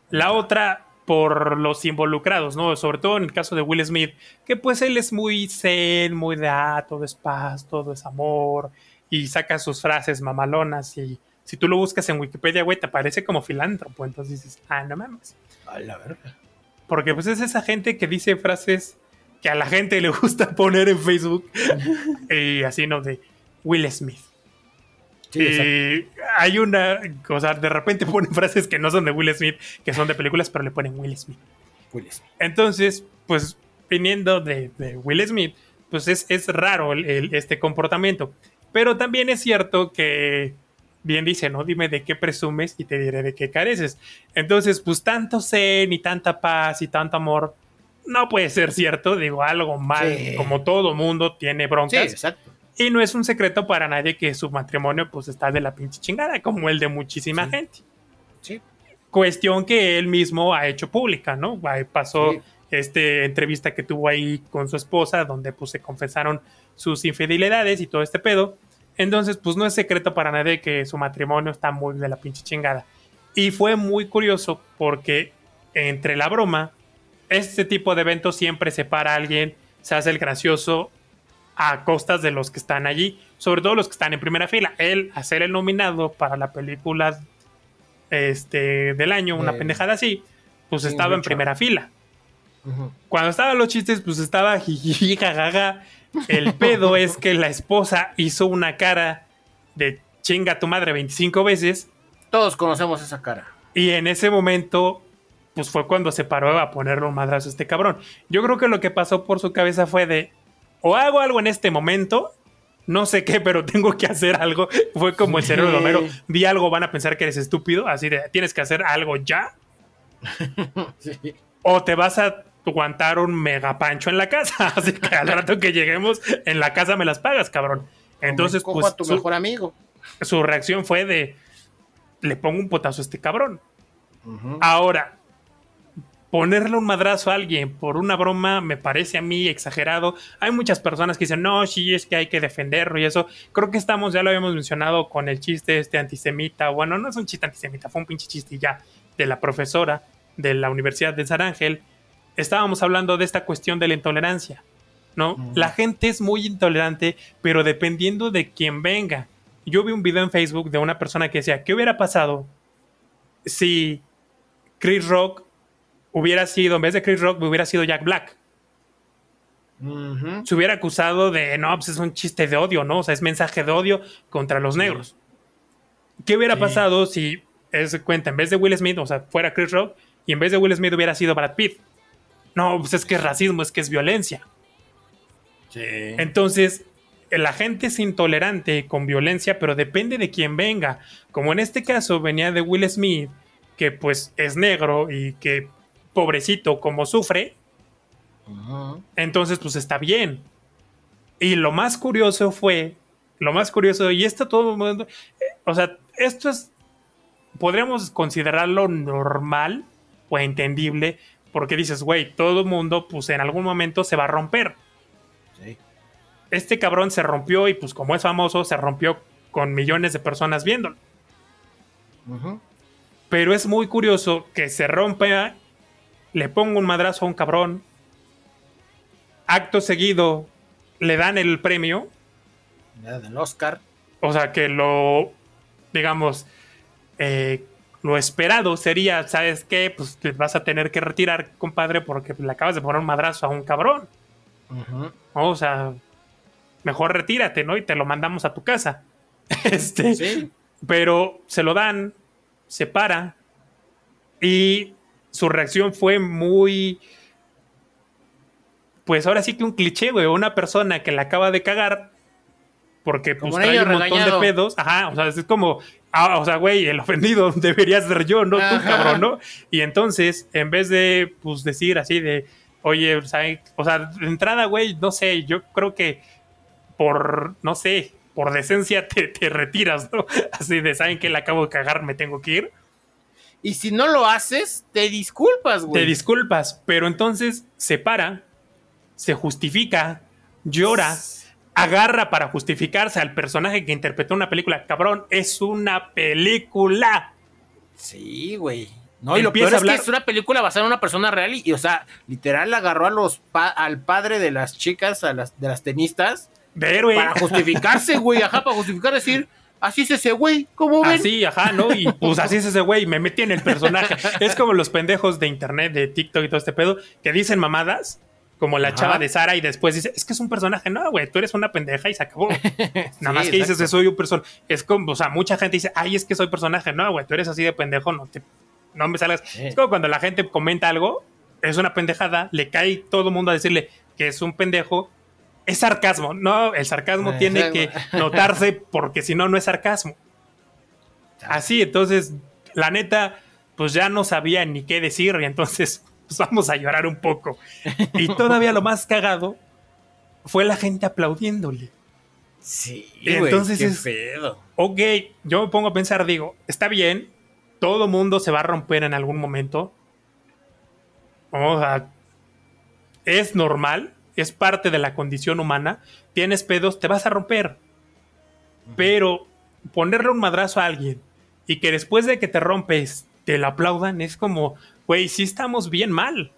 [SPEAKER 2] La otra, por los involucrados, ¿no? Sobre todo en el caso de Will Smith, que pues él es muy zen, muy de ah, todo es paz, todo es amor, y saca sus frases mamalonas. Y si tú lo buscas en Wikipedia, güey, te aparece como filántropo. Entonces dices, ah, no mames.
[SPEAKER 1] A la verga.
[SPEAKER 2] Porque pues es esa gente que dice frases que a la gente le gusta poner en Facebook. y así, ¿no? De Will Smith. Y hay una, o sea, de repente ponen frases que no son de Will Smith, que son de películas, pero le ponen Will Smith.
[SPEAKER 1] Will Smith.
[SPEAKER 2] Entonces, pues viniendo de, Will Smith, pues es, es raro este comportamiento. Pero también es cierto que bien dice, ¿no? Dime de qué presumes y te diré de qué careces. Entonces, pues tanto zen y tanta paz y tanto amor, no puede ser cierto. Digo, algo mal, como todo mundo tiene broncas. Sí, exacto. Y no es un secreto para nadie que su matrimonio pues está de la pinche chingada, como el de muchísima gente.
[SPEAKER 1] Sí.
[SPEAKER 2] Cuestión que él mismo ha hecho pública, ¿no? Pasó este entrevista que tuvo ahí con su esposa, donde pues se confesaron sus infidelidades y todo este pedo. Entonces, pues no es secreto para nadie que su matrimonio está muy de la pinche chingada. Y fue muy curioso porque entre la broma, este tipo de eventos siempre separa a alguien, se hace el gracioso a costas de los que están allí, sobre todo los que están en primera fila. Él, a ser el nominado para la película este, del año, una pendejada así, pues estaba en primera fila. Cuando estaban los chistes, pues estaba jiji, jajaja. El pedo es que la esposa hizo una cara de chinga tu madre 25 veces.
[SPEAKER 1] Todos conocemos esa cara.
[SPEAKER 2] Y en ese momento, pues fue cuando se paró a ponerle un madrazo a este cabrón. Yo creo que lo que pasó por su cabeza fue de, o hago algo en este momento, no sé qué, pero tengo que hacer algo. Fue como el cerebro de Homero, vi algo, van a pensar que eres estúpido, así de, tienes que hacer algo ya. O te vas a aguantar un mega pancho en la casa, así que al rato que lleguemos en la casa me las pagas, cabrón. Entonces,
[SPEAKER 1] pues, a tu mejor amigo.
[SPEAKER 2] Su reacción fue de, le pongo un potazo a este cabrón. Ahora, ponerle un madrazo a alguien por una broma me parece a mí exagerado. Hay muchas personas que dicen, no, sí, es que hay que defenderlo y eso. Creo que estamos, ya lo habíamos mencionado con el chiste este antisemita. Bueno, no es un chiste antisemita, fue un pinche chiste ya de la profesora de la Universidad de San Ángel. Estábamos hablando de esta cuestión de la intolerancia, ¿no? La gente es muy intolerante, pero dependiendo de quién venga. Yo vi un video en Facebook de una persona que decía, ¿qué hubiera pasado si Chris Rock hubiera sido, en vez de Chris Rock, hubiera sido Jack Black. Se hubiera acusado de, no, pues es un chiste de odio, ¿no? O sea, es mensaje de odio contra los negros. ¿Qué hubiera pasado si, es cuenta, en vez de Will Smith, o sea, fuera Chris Rock, y en vez de Will Smith hubiera sido Brad Pitt? No, pues es que es racismo, es que es violencia. Sí. Entonces, la gente es intolerante con violencia, pero depende de quién venga. Como en este caso venía de Will Smith, que pues es negro y que pobrecito como sufre, entonces pues está bien. Y lo más curioso fue, lo más curioso, y esto todo el mundo, eh, o sea, esto es, podríamos considerarlo normal o entendible, porque dices, güey, todo el mundo pues en algún momento se va a romper. Este cabrón se rompió y pues como es famoso, se rompió con millones de personas viéndolo. Pero es muy curioso que se rompa le pongo un madrazo a un cabrón, acto seguido le dan el premio.
[SPEAKER 1] Del Oscar.
[SPEAKER 2] O sea que lo, digamos, eh, lo esperado sería, ¿sabes qué? Pues te vas a tener que retirar, compadre, porque le acabas de poner un madrazo a un cabrón. O sea, mejor retírate, ¿no? Y te lo mandamos a tu casa. este, sí. Pero se lo dan, se para y su reacción fue muy. Pues ahora sí que un cliché, güey. Una persona que la acaba de cagar. Porque pues, trae un montón de pedos. Ajá, o sea, es como. Ah, o sea, güey, el ofendido debería ser yo, no tú, cabrón, ¿no? Y entonces, en vez de, pues, decir así de, oye, ¿sabes? o sea, de entrada, güey, no sé, yo creo que por, no sé, por decencia te, te retiras, ¿no? Así de, ¿saben que le acabo de cagar? Me tengo que ir.
[SPEAKER 1] Y si no lo haces, te disculpas, güey.
[SPEAKER 2] Te disculpas, pero entonces se para, se justifica, llora, agarra para justificarse al personaje que interpretó una película. Cabrón, es una película.
[SPEAKER 1] Sí, güey. No, y lo peor es que es una película basada en una persona real y, o sea, literal agarró a los al padre de las chicas, a las, de las tenistas.
[SPEAKER 2] De héroe.
[SPEAKER 1] Para justificarse, güey, ajá, para justificar, decir, así es ese güey, ¿cómo ven?
[SPEAKER 2] Así, ajá, ¿no? Y pues así es ese güey, me metí en el personaje. es como los pendejos de internet, de TikTok y todo este pedo, que dicen mamadas, como la chava de Sara, y después dice, es que es un personaje. No, güey, tú eres una pendeja y se acabó. Nada más que dices que soy un personaje. Es como, o sea, mucha gente dice, ay, es que soy personaje. No, güey, tú eres así de pendejo, no te. No me salgas. Es como cuando la gente comenta algo, es una pendejada, le cae todo el mundo a decirle que es un pendejo es sarcasmo. No, el sarcasmo tiene que notarse porque si no, no es sarcasmo. Así, entonces, la neta, pues ya no sabía ni qué decir y entonces, pues vamos a llorar un poco. Y todavía lo más cagado fue la gente aplaudiéndole.
[SPEAKER 1] Sí, entonces qué es, pedo.
[SPEAKER 2] Ok, yo me pongo a pensar, digo, está bien, todo mundo se va a romper en algún momento. Vamos a es normal, es parte de la condición humana. Tienes pedos, te vas a romper. Pero ponerle un madrazo a alguien y que después de que te rompes te la aplaudan es como, güey, sí estamos bien mal.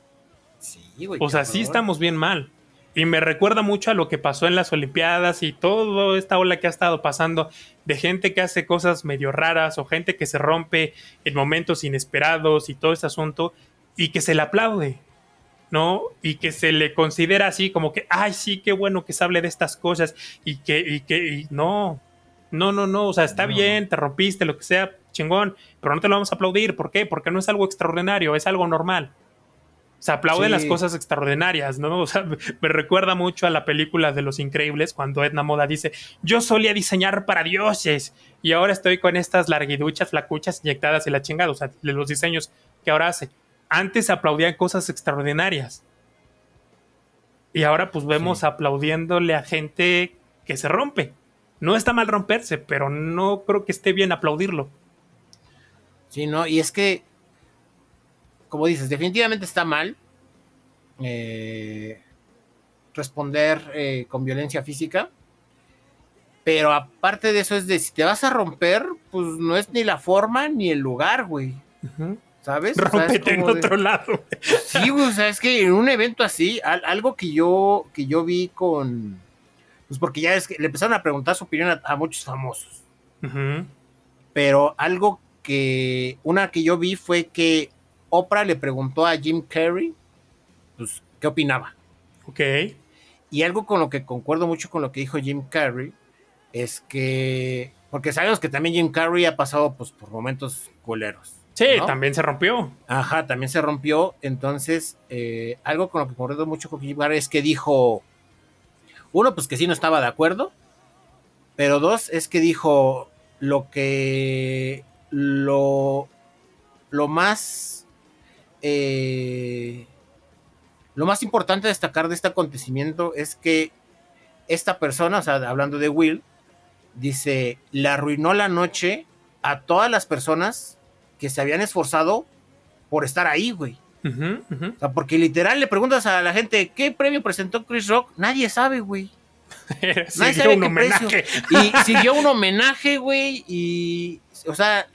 [SPEAKER 1] Sí, güey.
[SPEAKER 2] O sea, sí estamos bien mal. Y me recuerda mucho a lo que pasó en las Olimpiadas y toda esta ola que ha estado pasando de gente que hace cosas medio raras o gente que se rompe en momentos inesperados y todo ese asunto y que se le aplaude, ¿no? Y que se le considera así como que, ay, sí, qué bueno que se hable de estas cosas y que, y que, y no, no, no, no, o sea, está
[SPEAKER 1] No.
[SPEAKER 2] bien, te rompiste, lo que sea, chingón, pero no te lo vamos a aplaudir. ¿Por qué? Porque no es algo extraordinario, es algo normal. Se aplauden
[SPEAKER 1] Sí.
[SPEAKER 2] las cosas extraordinarias, ¿no? O sea, me me recuerda mucho a la película de Los Increíbles cuando Edna Moda dice, yo solía diseñar para dioses y ahora estoy con estas larguiduchas, flacuchas inyectadas y la chingada, o sea, de los diseños que ahora hace. Antes aplaudían cosas extraordinarias. Y ahora pues vemos
[SPEAKER 1] Sí.
[SPEAKER 2] aplaudiéndole a gente que se rompe. No está mal romperse, pero no creo que esté bien aplaudirlo.
[SPEAKER 1] Sí, ¿no? Y es que, como dices, definitivamente está mal eh, responder eh, con violencia física. Pero aparte de eso es de si te vas a romper, pues no es ni la forma ni el lugar, güey. ¿Sabes? O sea, es
[SPEAKER 2] Rómpete en
[SPEAKER 1] de-
[SPEAKER 2] otro lado.
[SPEAKER 1] Sí, o sea, es que en un evento así, al- algo que yo, que yo vi con. Pues porque ya es que le empezaron a preguntar su opinión a, a muchos famosos. Pero algo que. Una que yo vi fue que Oprah le preguntó a Jim Carrey, pues, ¿qué opinaba?
[SPEAKER 2] Ok.
[SPEAKER 1] Y algo con lo que concuerdo mucho con lo que dijo Jim Carrey es que. Porque sabemos que también Jim Carrey ha pasado pues, por momentos culeros.
[SPEAKER 2] Sí,
[SPEAKER 1] ¿no?
[SPEAKER 2] también se rompió.
[SPEAKER 1] Ajá, también se rompió. Entonces, eh, algo con lo que concuerdo mucho con Jim Carrey es que dijo. Uno, pues que sí no estaba de acuerdo. Pero dos, es que dijo lo que. Lo. Lo más. eh, lo más importante destacar de este acontecimiento es que esta persona, o sea, hablando de Will, dice, le arruinó la noche a todas las personas que se habían esforzado por estar ahí, güey. O sea, porque literal le preguntas a la gente, ¿qué premio presentó Chris Rock? Nadie sabe, güey. Nadie
[SPEAKER 2] Siguió
[SPEAKER 1] sabe
[SPEAKER 2] un
[SPEAKER 1] qué
[SPEAKER 2] homenaje.
[SPEAKER 1] precio. Y siguió un homenaje, güey. Y, o sea,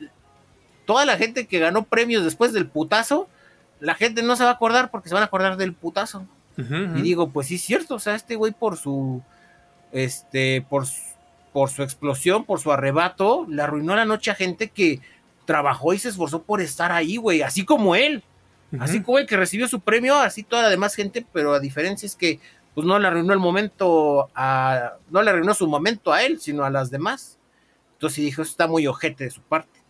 [SPEAKER 1] toda la gente que ganó premios después del putazo, la gente no se va a acordar porque se van a acordar del putazo. Y digo, pues sí es cierto, o sea, este güey por su, este, por su, por su explosión, por su arrebato, le arruinó la noche a gente que trabajó y se esforzó por estar ahí, güey, así como él, así como el que recibió su premio, así toda la demás gente, pero a diferencia es que, pues no le arruinó el momento a, no le arruinó su momento a él, sino a las demás. Entonces dijo, eso está muy ojete de su parte.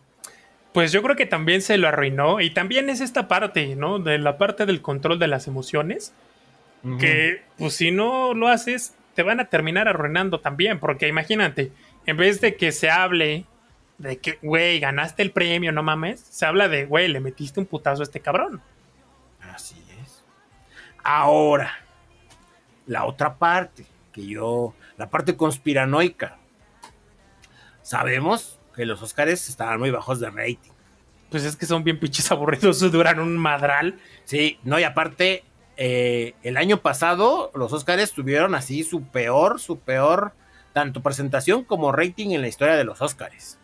[SPEAKER 2] Pues yo creo que también se lo arruinó. Y también es esta parte, ¿no? De la parte del control de las emociones. Que, pues si no lo haces, te van a terminar arruinando también. Porque imagínate, en vez de que se hable de que, güey, ganaste el premio, no mames, se habla de, güey, le metiste un putazo a este cabrón.
[SPEAKER 1] Así es. Ahora, la otra parte, que yo, la parte conspiranoica. Sabemos que los Oscars estaban muy bajos de rating.
[SPEAKER 2] Pues es que son bien pinches aburridos, duran un madral.
[SPEAKER 1] Sí, no, y aparte, eh, el año pasado los Oscars tuvieron así su peor, su peor, tanto presentación como rating en la historia de los Oscars.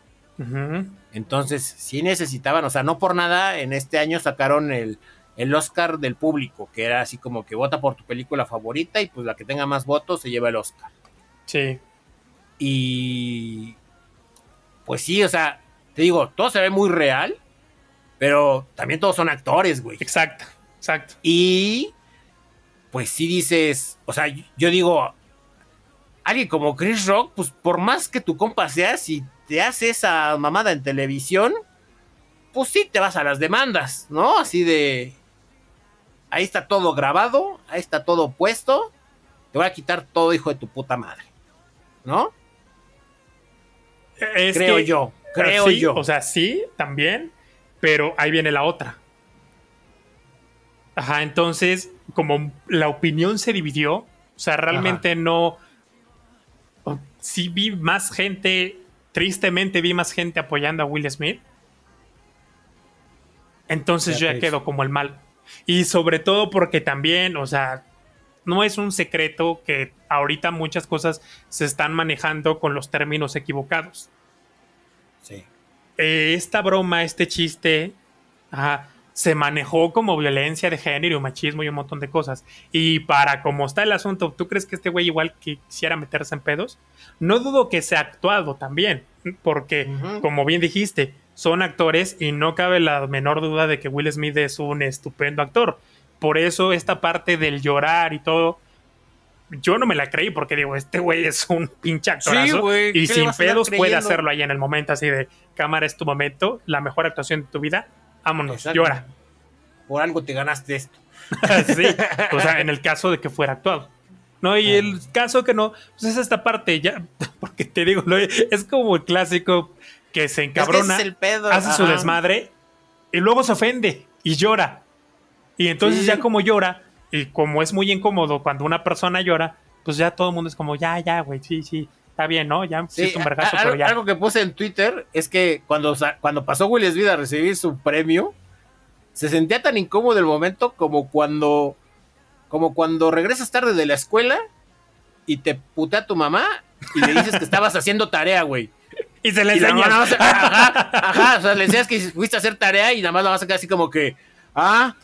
[SPEAKER 1] Entonces, sí necesitaban, o sea, no por nada, en este año sacaron el, el Oscar del público, que era así como que vota por tu película favorita y pues la que tenga más votos se lleva el Oscar.
[SPEAKER 2] Sí.
[SPEAKER 1] Y pues sí, o sea, te digo, todo se ve muy real, pero también todos son actores, güey.
[SPEAKER 2] Exacto, exacto.
[SPEAKER 1] Y pues sí dices, o sea, yo digo, alguien como Chris Rock, pues por más que tu compa sea, si te hace esa mamada en televisión, pues sí te vas a las demandas, ¿no? Así de, ahí está todo grabado, ahí está todo puesto, te voy a quitar todo, hijo de tu puta madre, ¿no?
[SPEAKER 2] Es
[SPEAKER 1] creo
[SPEAKER 2] que-
[SPEAKER 1] yo, creo
[SPEAKER 2] sí,
[SPEAKER 1] yo.
[SPEAKER 2] O sea, sí, también, pero ahí viene la otra. Ajá, entonces, como la opinión se dividió, o sea, realmente no. Sí vi más gente, tristemente vi más gente apoyando a Will Smith. Entonces
[SPEAKER 1] Ya
[SPEAKER 2] yo ya quedo como el mal. Y sobre todo porque también, o sea, no es un secreto que ahorita muchas cosas se están manejando con los términos equivocados.
[SPEAKER 1] Sí.
[SPEAKER 2] Eh, esta broma, este chiste, ajá, se manejó como violencia de género, machismo y un montón de cosas. Y para como está el asunto, ¿tú crees que este güey igual quisiera meterse en pedos? No dudo que sea actuado también, porque, como bien dijiste, son actores y no cabe la menor duda de que Will Smith es un estupendo actor. Por eso esta parte del llorar y todo, yo no me la creí porque digo, este güey es un pinche actorazo
[SPEAKER 1] güey, ¿qué
[SPEAKER 2] y sin pedos puede hacerlo ahí en el momento así de cámara es tu momento, la mejor actuación de tu vida, vámonos,
[SPEAKER 1] Exacto.
[SPEAKER 2] llora.
[SPEAKER 1] Por algo te ganaste esto.
[SPEAKER 2] sí, o sea, en el caso de que fuera actuado. No, y el caso que no, pues es esta parte ya, porque te digo, es como el clásico que se encabrona,
[SPEAKER 1] Es que ese es el pedo.
[SPEAKER 2] hace su desmadre y luego se ofende y llora. Y entonces
[SPEAKER 1] Sí.
[SPEAKER 2] ya como llora, y como es muy incómodo cuando una persona llora, pues ya todo el mundo es como, ya, ya, güey, sí, sí, está bien, ¿no? Ya sí, es un vergazo, pero ya.
[SPEAKER 1] algo que puse en Twitter es que cuando, cuando pasó Will Smith a recibir su premio, se sentía tan incómodo el momento como cuando, como cuando regresas tarde de la escuela y te putea tu mamá y le dices que estabas haciendo tarea, güey.
[SPEAKER 2] Y se le
[SPEAKER 1] Y nada más- ajá, ajá, o sea, le decías que fuiste a hacer tarea y nada más la vas a quedar así como que, ah,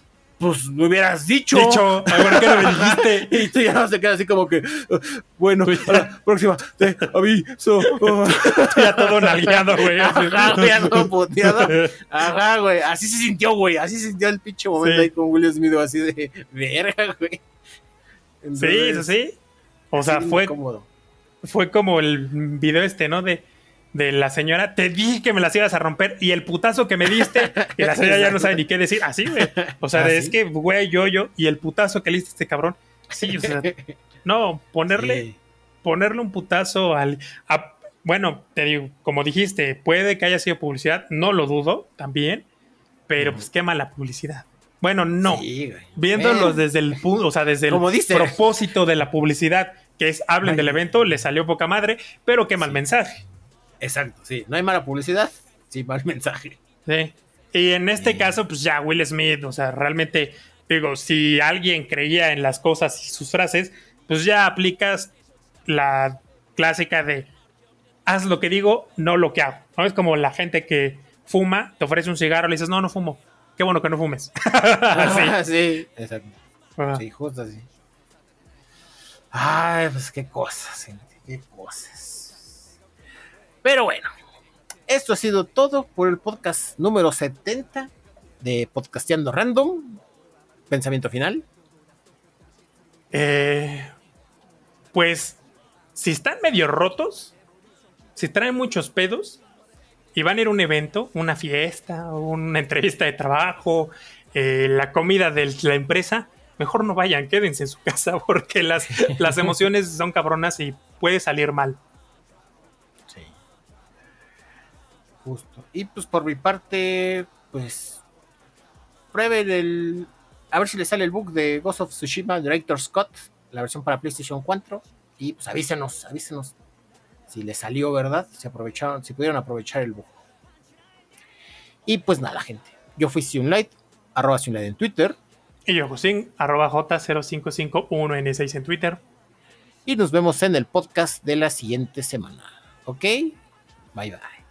[SPEAKER 1] pues me hubieras dicho.
[SPEAKER 2] Dicho, "Ay, ¿por qué no me dijiste?
[SPEAKER 1] Y tú ya no se queda así como que, "Ah, bueno, a la próxima te aviso. Oh.
[SPEAKER 2] ya todo nalgueado, güey.
[SPEAKER 1] Ajá, güey, ya todo puteado. Ajá, güey. Así se sintió, güey. Así se sintió el pinche momento
[SPEAKER 2] Sí.
[SPEAKER 1] ahí con Will Smith, así de verga, güey.
[SPEAKER 2] Sí, eso sí. O sea, fue,
[SPEAKER 1] incómodo.
[SPEAKER 2] fue como el video este, ¿no? De, de la señora, te dije que me las ibas a romper y el putazo que me diste, y la señora ya no sabe ni qué decir. Así, güey. O sea, de,
[SPEAKER 1] Así.
[SPEAKER 2] es que, güey, yo, yo, y el putazo que le diste a este cabrón. Sí, o sea, no, ponerle,
[SPEAKER 1] Sí.
[SPEAKER 2] ponerle un putazo al. a- bueno, te digo, como dijiste, puede que haya sido publicidad, no lo dudo también, pero pues qué mala publicidad. Bueno, no.
[SPEAKER 1] Sí.
[SPEAKER 2] Viéndolos desde el punto, o sea, desde el
[SPEAKER 1] dice.
[SPEAKER 2] propósito de la publicidad, que es hablen
[SPEAKER 1] Ay.
[SPEAKER 2] del evento, le salió poca madre, pero qué mal
[SPEAKER 1] Sí.
[SPEAKER 2] mensaje.
[SPEAKER 1] Exacto, sí. No hay mala publicidad, sí, mal mensaje.
[SPEAKER 2] ¿sí? Y en este
[SPEAKER 1] Sí.
[SPEAKER 2] caso, pues ya Will Smith, o sea, realmente, digo, si alguien creía en las cosas y sus frases, pues ya aplicas la clásica de haz lo que digo, no lo que hago. ¿no? Es como la gente que fuma, te ofrece un cigarro, le dices, no, no fumo. Qué bueno que no fumes.
[SPEAKER 1] Ah, sí, exacto.
[SPEAKER 2] Ajá.
[SPEAKER 1] Sí, justo así. Ay, pues qué cosas, gente, qué cosas. Pero bueno, esto ha sido todo por el podcast número 70 de Podcasteando Random. Pensamiento final.
[SPEAKER 2] Eh, pues, si están medio rotos, si traen muchos pedos y van a ir a un evento, una fiesta, una entrevista de trabajo, eh, la comida de la empresa, mejor no vayan, quédense en su casa porque las, las emociones son cabronas y puede salir mal.
[SPEAKER 1] Justo. Y pues por mi parte, pues prueben el. A ver si les sale el book de Ghost of Tsushima Director Scott, la versión para PlayStation 4. Y pues avísenos, avísenos si les salió, ¿verdad? Si aprovecharon, si pudieron aprovechar el book. Y pues nada, gente. Yo fui Sunlight, arroba Sunlight en Twitter.
[SPEAKER 2] Y yo, Josín, arroba J0551N6 en Twitter.
[SPEAKER 1] Y nos vemos en el podcast de la siguiente semana. ¿Ok? Bye bye.